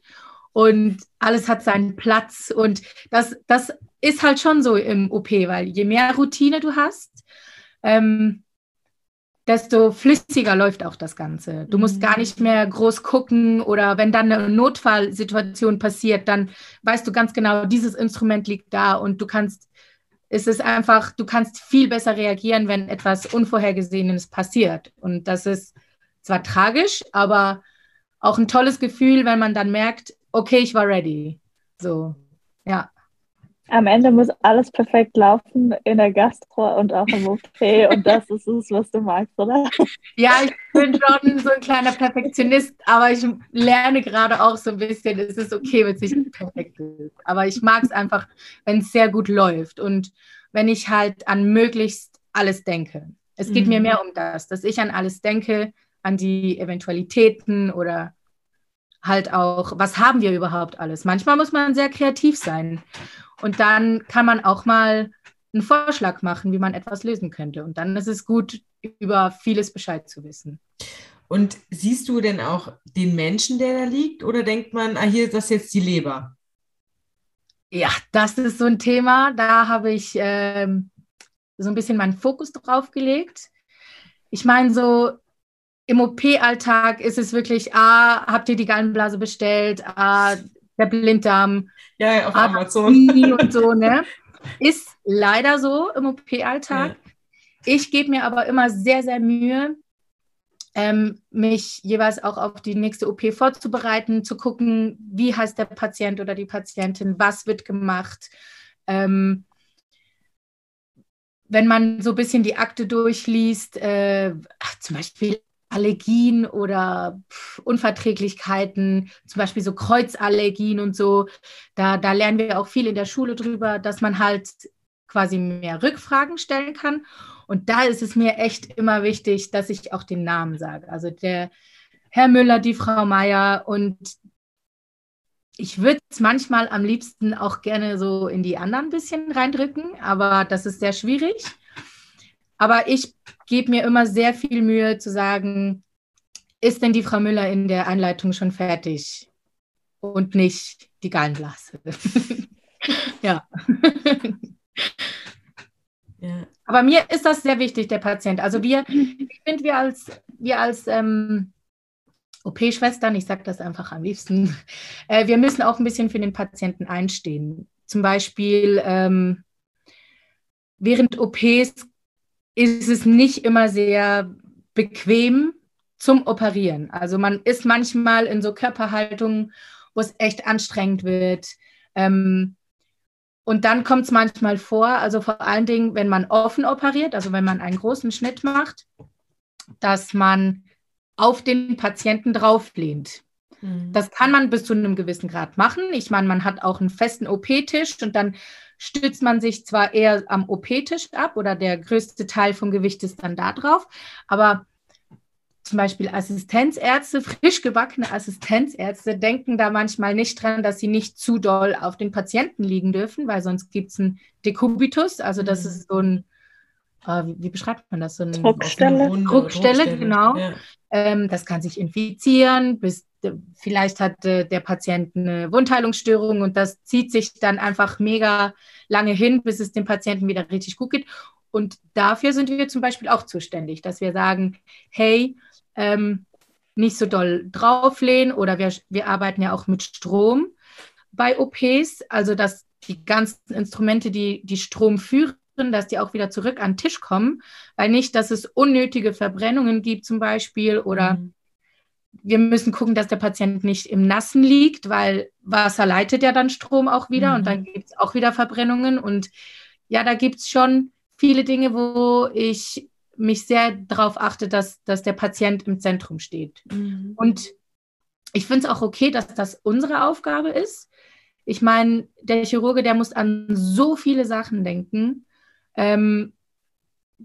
und alles hat seinen Platz. Und das, das ist halt schon so im OP, weil je mehr Routine du hast, ähm, desto flüssiger läuft auch das Ganze. Du musst gar nicht mehr groß gucken oder wenn dann eine Notfallsituation passiert, dann weißt du ganz genau, dieses Instrument liegt da und du kannst, es ist einfach, du kannst viel besser reagieren, wenn etwas Unvorhergesehenes passiert. Und das ist zwar tragisch, aber auch ein tolles Gefühl, wenn man dann merkt, okay, ich war ready. So, ja. Am Ende muss alles perfekt laufen in der Gastro und auch im OP und das ist es, was du magst, oder? Ja, ich bin schon so ein kleiner Perfektionist, aber ich lerne gerade auch so ein bisschen, es ist okay, wenn es nicht perfekt ist. Aber ich mag es einfach, wenn es sehr gut läuft und wenn ich halt an möglichst alles denke. Es geht mhm. mir mehr um das, dass ich an alles denke, an die Eventualitäten oder halt auch, was haben wir überhaupt alles? Manchmal muss man sehr kreativ sein. Und dann kann man auch mal einen Vorschlag machen, wie man etwas lösen könnte. Und dann ist es gut, über vieles Bescheid zu wissen. Und siehst du denn auch den Menschen, der da liegt, oder denkt man, ah, hier ist das jetzt die Leber? Ja, das ist so ein Thema. Da habe ich ähm, so ein bisschen meinen Fokus drauf gelegt. Ich meine, so im OP-Alltag ist es wirklich, ah, habt ihr die Gallenblase bestellt? Ah, der Blinddarm. Ja, auf Amazon. Und so, ne? Ist leider so im OP-Alltag. Ja. Ich gebe mir aber immer sehr, sehr Mühe, ähm, mich jeweils auch auf die nächste OP vorzubereiten, zu gucken, wie heißt der Patient oder die Patientin, was wird gemacht. Ähm, wenn man so ein bisschen die Akte durchliest, äh, ach, zum Beispiel Allergien oder Unverträglichkeiten, zum Beispiel so Kreuzallergien und so. Da, da lernen wir auch viel in der Schule drüber, dass man halt quasi mehr Rückfragen stellen kann. Und da ist es mir echt immer wichtig, dass ich auch den Namen sage. Also der Herr Müller, die Frau Meier und ich würde es manchmal am liebsten auch gerne so in die anderen ein bisschen reindrücken, aber das ist sehr schwierig. Aber ich gebe mir immer sehr viel Mühe zu sagen, ist denn die Frau Müller in der Einleitung schon fertig? Und nicht die Gallenblase. ja. ja. Aber mir ist das sehr wichtig, der Patient. Also wir, ich finde, wir als, wir als ähm, OP-Schwestern, ich sage das einfach am liebsten, äh, wir müssen auch ein bisschen für den Patienten einstehen. Zum Beispiel ähm, während OPs ist es nicht immer sehr bequem zum Operieren. Also man ist manchmal in so Körperhaltungen, wo es echt anstrengend wird. Ähm, und dann kommt es manchmal vor, also vor allen Dingen, wenn man offen operiert, also wenn man einen großen Schnitt macht, dass man auf den Patienten drauflehnt. Mhm. Das kann man bis zu einem gewissen Grad machen. Ich meine, man hat auch einen festen OP-Tisch und dann stützt man sich zwar eher am OP-Tisch ab oder der größte Teil vom Gewicht ist dann da drauf, aber zum Beispiel Assistenzärzte, frisch gebackene Assistenzärzte denken da manchmal nicht dran, dass sie nicht zu doll auf den Patienten liegen dürfen, weil sonst gibt es einen Dekubitus, also das mhm. ist so ein, äh, wie, wie, beschreibt man das? So eine Druckstelle. Druckstelle, Druckstelle, genau. Ja. Ähm, das kann sich infizieren, bis vielleicht hat der Patient eine Wundheilungsstörung und das zieht sich dann einfach mega lange hin, bis es dem Patienten wieder richtig gut geht. Und dafür sind wir zum Beispiel auch zuständig, dass wir sagen, hey, ähm, nicht so doll drauflehnen oder wir, wir arbeiten ja auch mit Strom bei OPs, also dass die ganzen Instrumente, die, die Strom führen, dass die auch wieder zurück an den Tisch kommen, weil nicht, dass es unnötige Verbrennungen gibt zum Beispiel oder mhm wir müssen gucken, dass der Patient nicht im Nassen liegt, weil Wasser leitet ja dann Strom auch wieder mhm. und dann gibt es auch wieder Verbrennungen. Und ja, da gibt es schon viele Dinge, wo ich mich sehr darauf achte, dass, dass der Patient im Zentrum steht. Mhm. Und ich finde es auch okay, dass das unsere Aufgabe ist. Ich meine, der Chirurge, der muss an so viele Sachen denken. Ähm,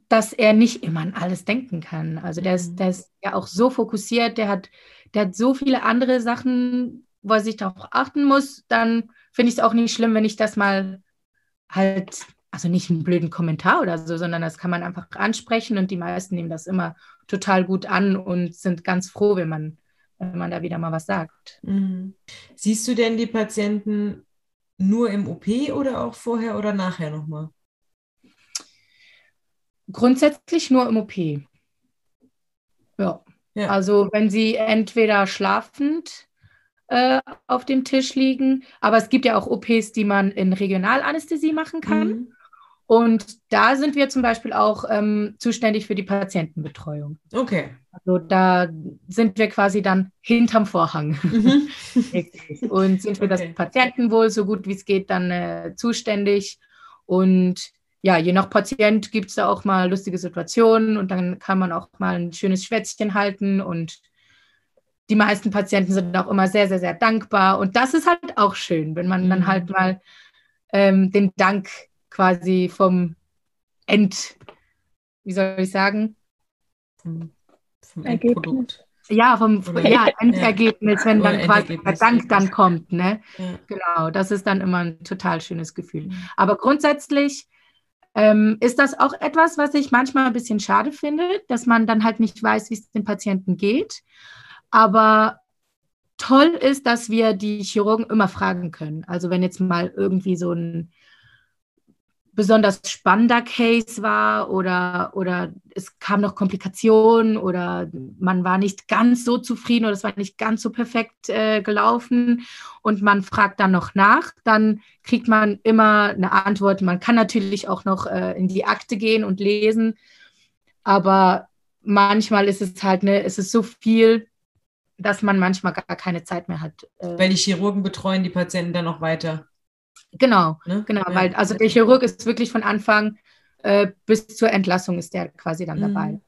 dass er nicht immer an alles denken kann. Also der ist, mhm. der ist ja auch so fokussiert, der hat, der hat so viele andere Sachen, wo er sich darauf achten muss, dann finde ich es auch nicht schlimm, wenn ich das mal halt, also nicht einen blöden Kommentar oder so, sondern das kann man einfach ansprechen und die meisten nehmen das immer total gut an und sind ganz froh, wenn man, wenn man da wieder mal was sagt. Mhm. Siehst du denn die Patienten nur im OP oder auch vorher oder nachher nochmal? Grundsätzlich nur im OP. Ja. ja. Also wenn sie entweder schlafend äh, auf dem Tisch liegen, aber es gibt ja auch OPs, die man in Regionalanästhesie machen kann. Mhm. Und da sind wir zum Beispiel auch ähm, zuständig für die Patientenbetreuung. Okay. Also da sind wir quasi dann hinterm Vorhang mhm. und sind für okay. das Patientenwohl so gut wie es geht dann äh, zuständig. Und ja, je nach Patient gibt es da auch mal lustige Situationen und dann kann man auch mal ein schönes Schwätzchen halten und die meisten Patienten sind auch immer sehr, sehr, sehr dankbar und das ist halt auch schön, wenn man dann mhm. halt mal ähm, den Dank quasi vom End, wie soll ich sagen? Vom, vom Endprodukt. Ja, vom ja, Endergebnis, wenn dann quasi der Dank dann kommt. Ne? Ja. Genau, das ist dann immer ein total schönes Gefühl. Mhm. Aber grundsätzlich ähm, ist das auch etwas, was ich manchmal ein bisschen schade finde, dass man dann halt nicht weiß, wie es dem Patienten geht. Aber toll ist, dass wir die Chirurgen immer fragen können. Also wenn jetzt mal irgendwie so ein besonders spannender Case war oder, oder es kam noch Komplikationen oder man war nicht ganz so zufrieden oder es war nicht ganz so perfekt äh, gelaufen und man fragt dann noch nach, dann kriegt man immer eine Antwort. Man kann natürlich auch noch äh, in die Akte gehen und lesen, aber manchmal ist es halt, ne, ist es so viel, dass man manchmal gar keine Zeit mehr hat. Äh, Weil die Chirurgen betreuen die Patienten dann noch weiter. Genau, ne? genau, ja. weil also der Chirurg ist wirklich von Anfang äh, bis zur Entlassung ist der quasi dann dabei. Mhm.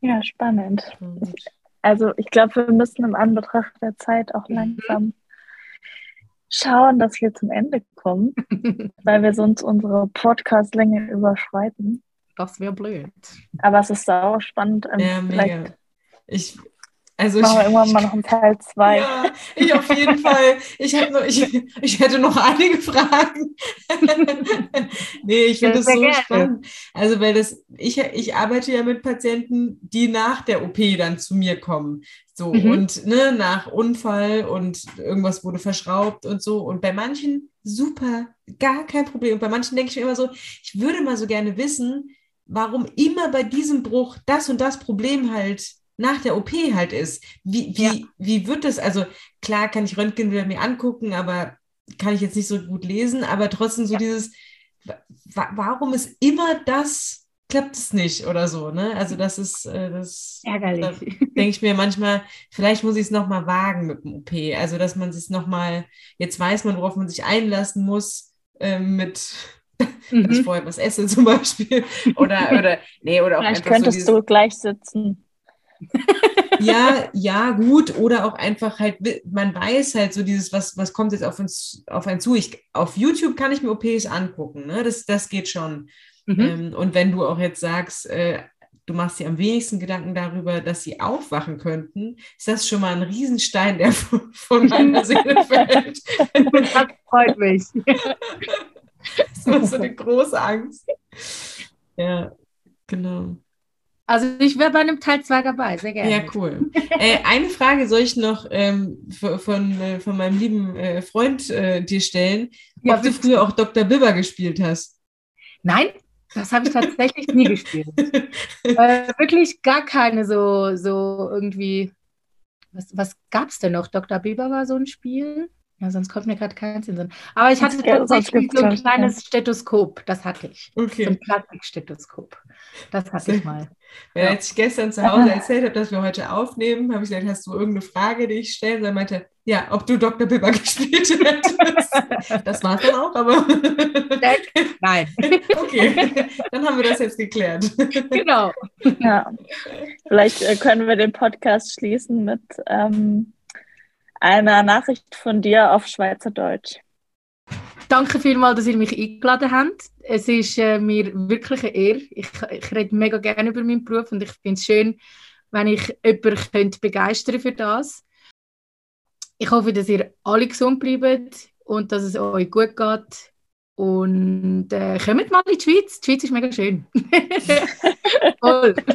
Ja, spannend. Also ich glaube, wir müssen im Anbetracht der Zeit auch langsam schauen, dass wir zum Ende kommen, weil wir sonst unsere Podcast-Länge überschreiten. Das wäre blöd. Aber es ist sau spannend. Ähm, Ja, mega. Ich, also machen wir ich, irgendwann mal noch einen Teil 2. Ja, ich auf jeden Fall. Ich, noch, ich, ich hätte noch einige Fragen. nee, ich finde das sehr so gerne. spannend. Also, weil das, ich, ich arbeite ja mit Patienten, die nach der OP dann zu mir kommen. So, Mhm. und ne, nach Unfall und irgendwas wurde verschraubt und so. Und bei manchen super, gar kein Problem. Und bei manchen denke ich mir immer so, ich würde mal so gerne wissen, warum immer bei diesem Bruch das und das Problem halt nach der OP halt ist. Wie, wie, Ja. wie wird das? Also klar kann ich Röntgenbilder mir angucken, aber kann ich jetzt nicht so gut lesen, aber trotzdem so Ja. dieses, wa warum ist immer das, klappt es nicht oder so, ne? Also das ist, äh, das Ärgerlich. denke ich mir manchmal, vielleicht muss ich es nochmal wagen mit dem OP. Also, dass man es nochmal, jetzt weiß man, worauf man sich einlassen muss, ähm, mit, dass ich Mhm. vorher was esse zum Beispiel. Oder, oder, nee, oder auch Vielleicht einfach so könntest dieses, du gleich sitzen. Ja, ja, gut. Oder auch einfach halt, man weiß halt so dieses, was, was kommt jetzt auf uns, auf einen zu. Ich, auf YouTube kann ich mir OPs angucken, ne? Das, das geht schon. Mhm. Ähm, und wenn du auch jetzt sagst, äh, du machst dir am wenigsten Gedanken darüber, dass sie aufwachen könnten, ist das schon mal ein Riesenstein, der von, von meiner Seele fällt. Das freut mich. Das war so eine große Angst. Ja, genau. Also ich wäre bei einem Teil 2 dabei, sehr gerne. Ja, cool. Äh, eine Frage soll ich noch ähm, von, von, äh, von meinem lieben äh, Freund äh, dir stellen, Ja, ob du früher auch Dr. Bibber gespielt hast. Nein, das habe ich tatsächlich nie gespielt. Äh, wirklich gar keine so, so irgendwie. Was, was gab es denn noch? Dr. Bieber war so ein Spiel. Ja, sonst kommt mir gerade keins in den Sinn. Aber ich hatte Ja, tatsächlich so ein kleines Stethoskop. Das hatte ich. So Okay. ein Plastikstethoskop. Das hatte ich mal. Weil Ja. als ich gestern zu Hause erzählt habe, dass wir heute aufnehmen, habe ich gesagt, hast du irgendeine Frage, die ich stellen soll? Er meinte, ja, ob du Dr. Bibber gespielt hättest. Das war es dann auch, aber Nein. okay, dann haben wir das jetzt geklärt. genau. Ja. Vielleicht äh, können wir den Podcast schließen mit ähm, einer Nachricht von dir auf Schweizerdeutsch. Danke vielmals, dass ihr mich eingeladen habt. Es ist äh, mir wirklich eine Ehre. Ich, ich rede mega gerne über meinen Beruf und ich finde es schön, wenn ich jemanden könnte begeistern für das. Ich hoffe, dass ihr alle gesund bleibt und dass es euch gut geht. Und äh, kommt mal in die Schweiz. Die Schweiz ist mega schön. Voll.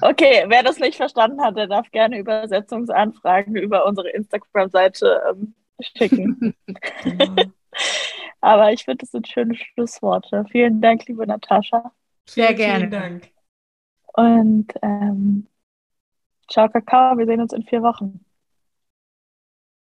Okay, wer das nicht verstanden hat, der darf gerne Übersetzungsanfragen über unsere Instagram-Seite ähm, schicken. Aber ich finde, das sind schöne Schlussworte. Vielen Dank, liebe Natascha. Sehr gerne. Vielen Dank. Und ähm, ciao, Kakao. Wir sehen uns in vier Wochen.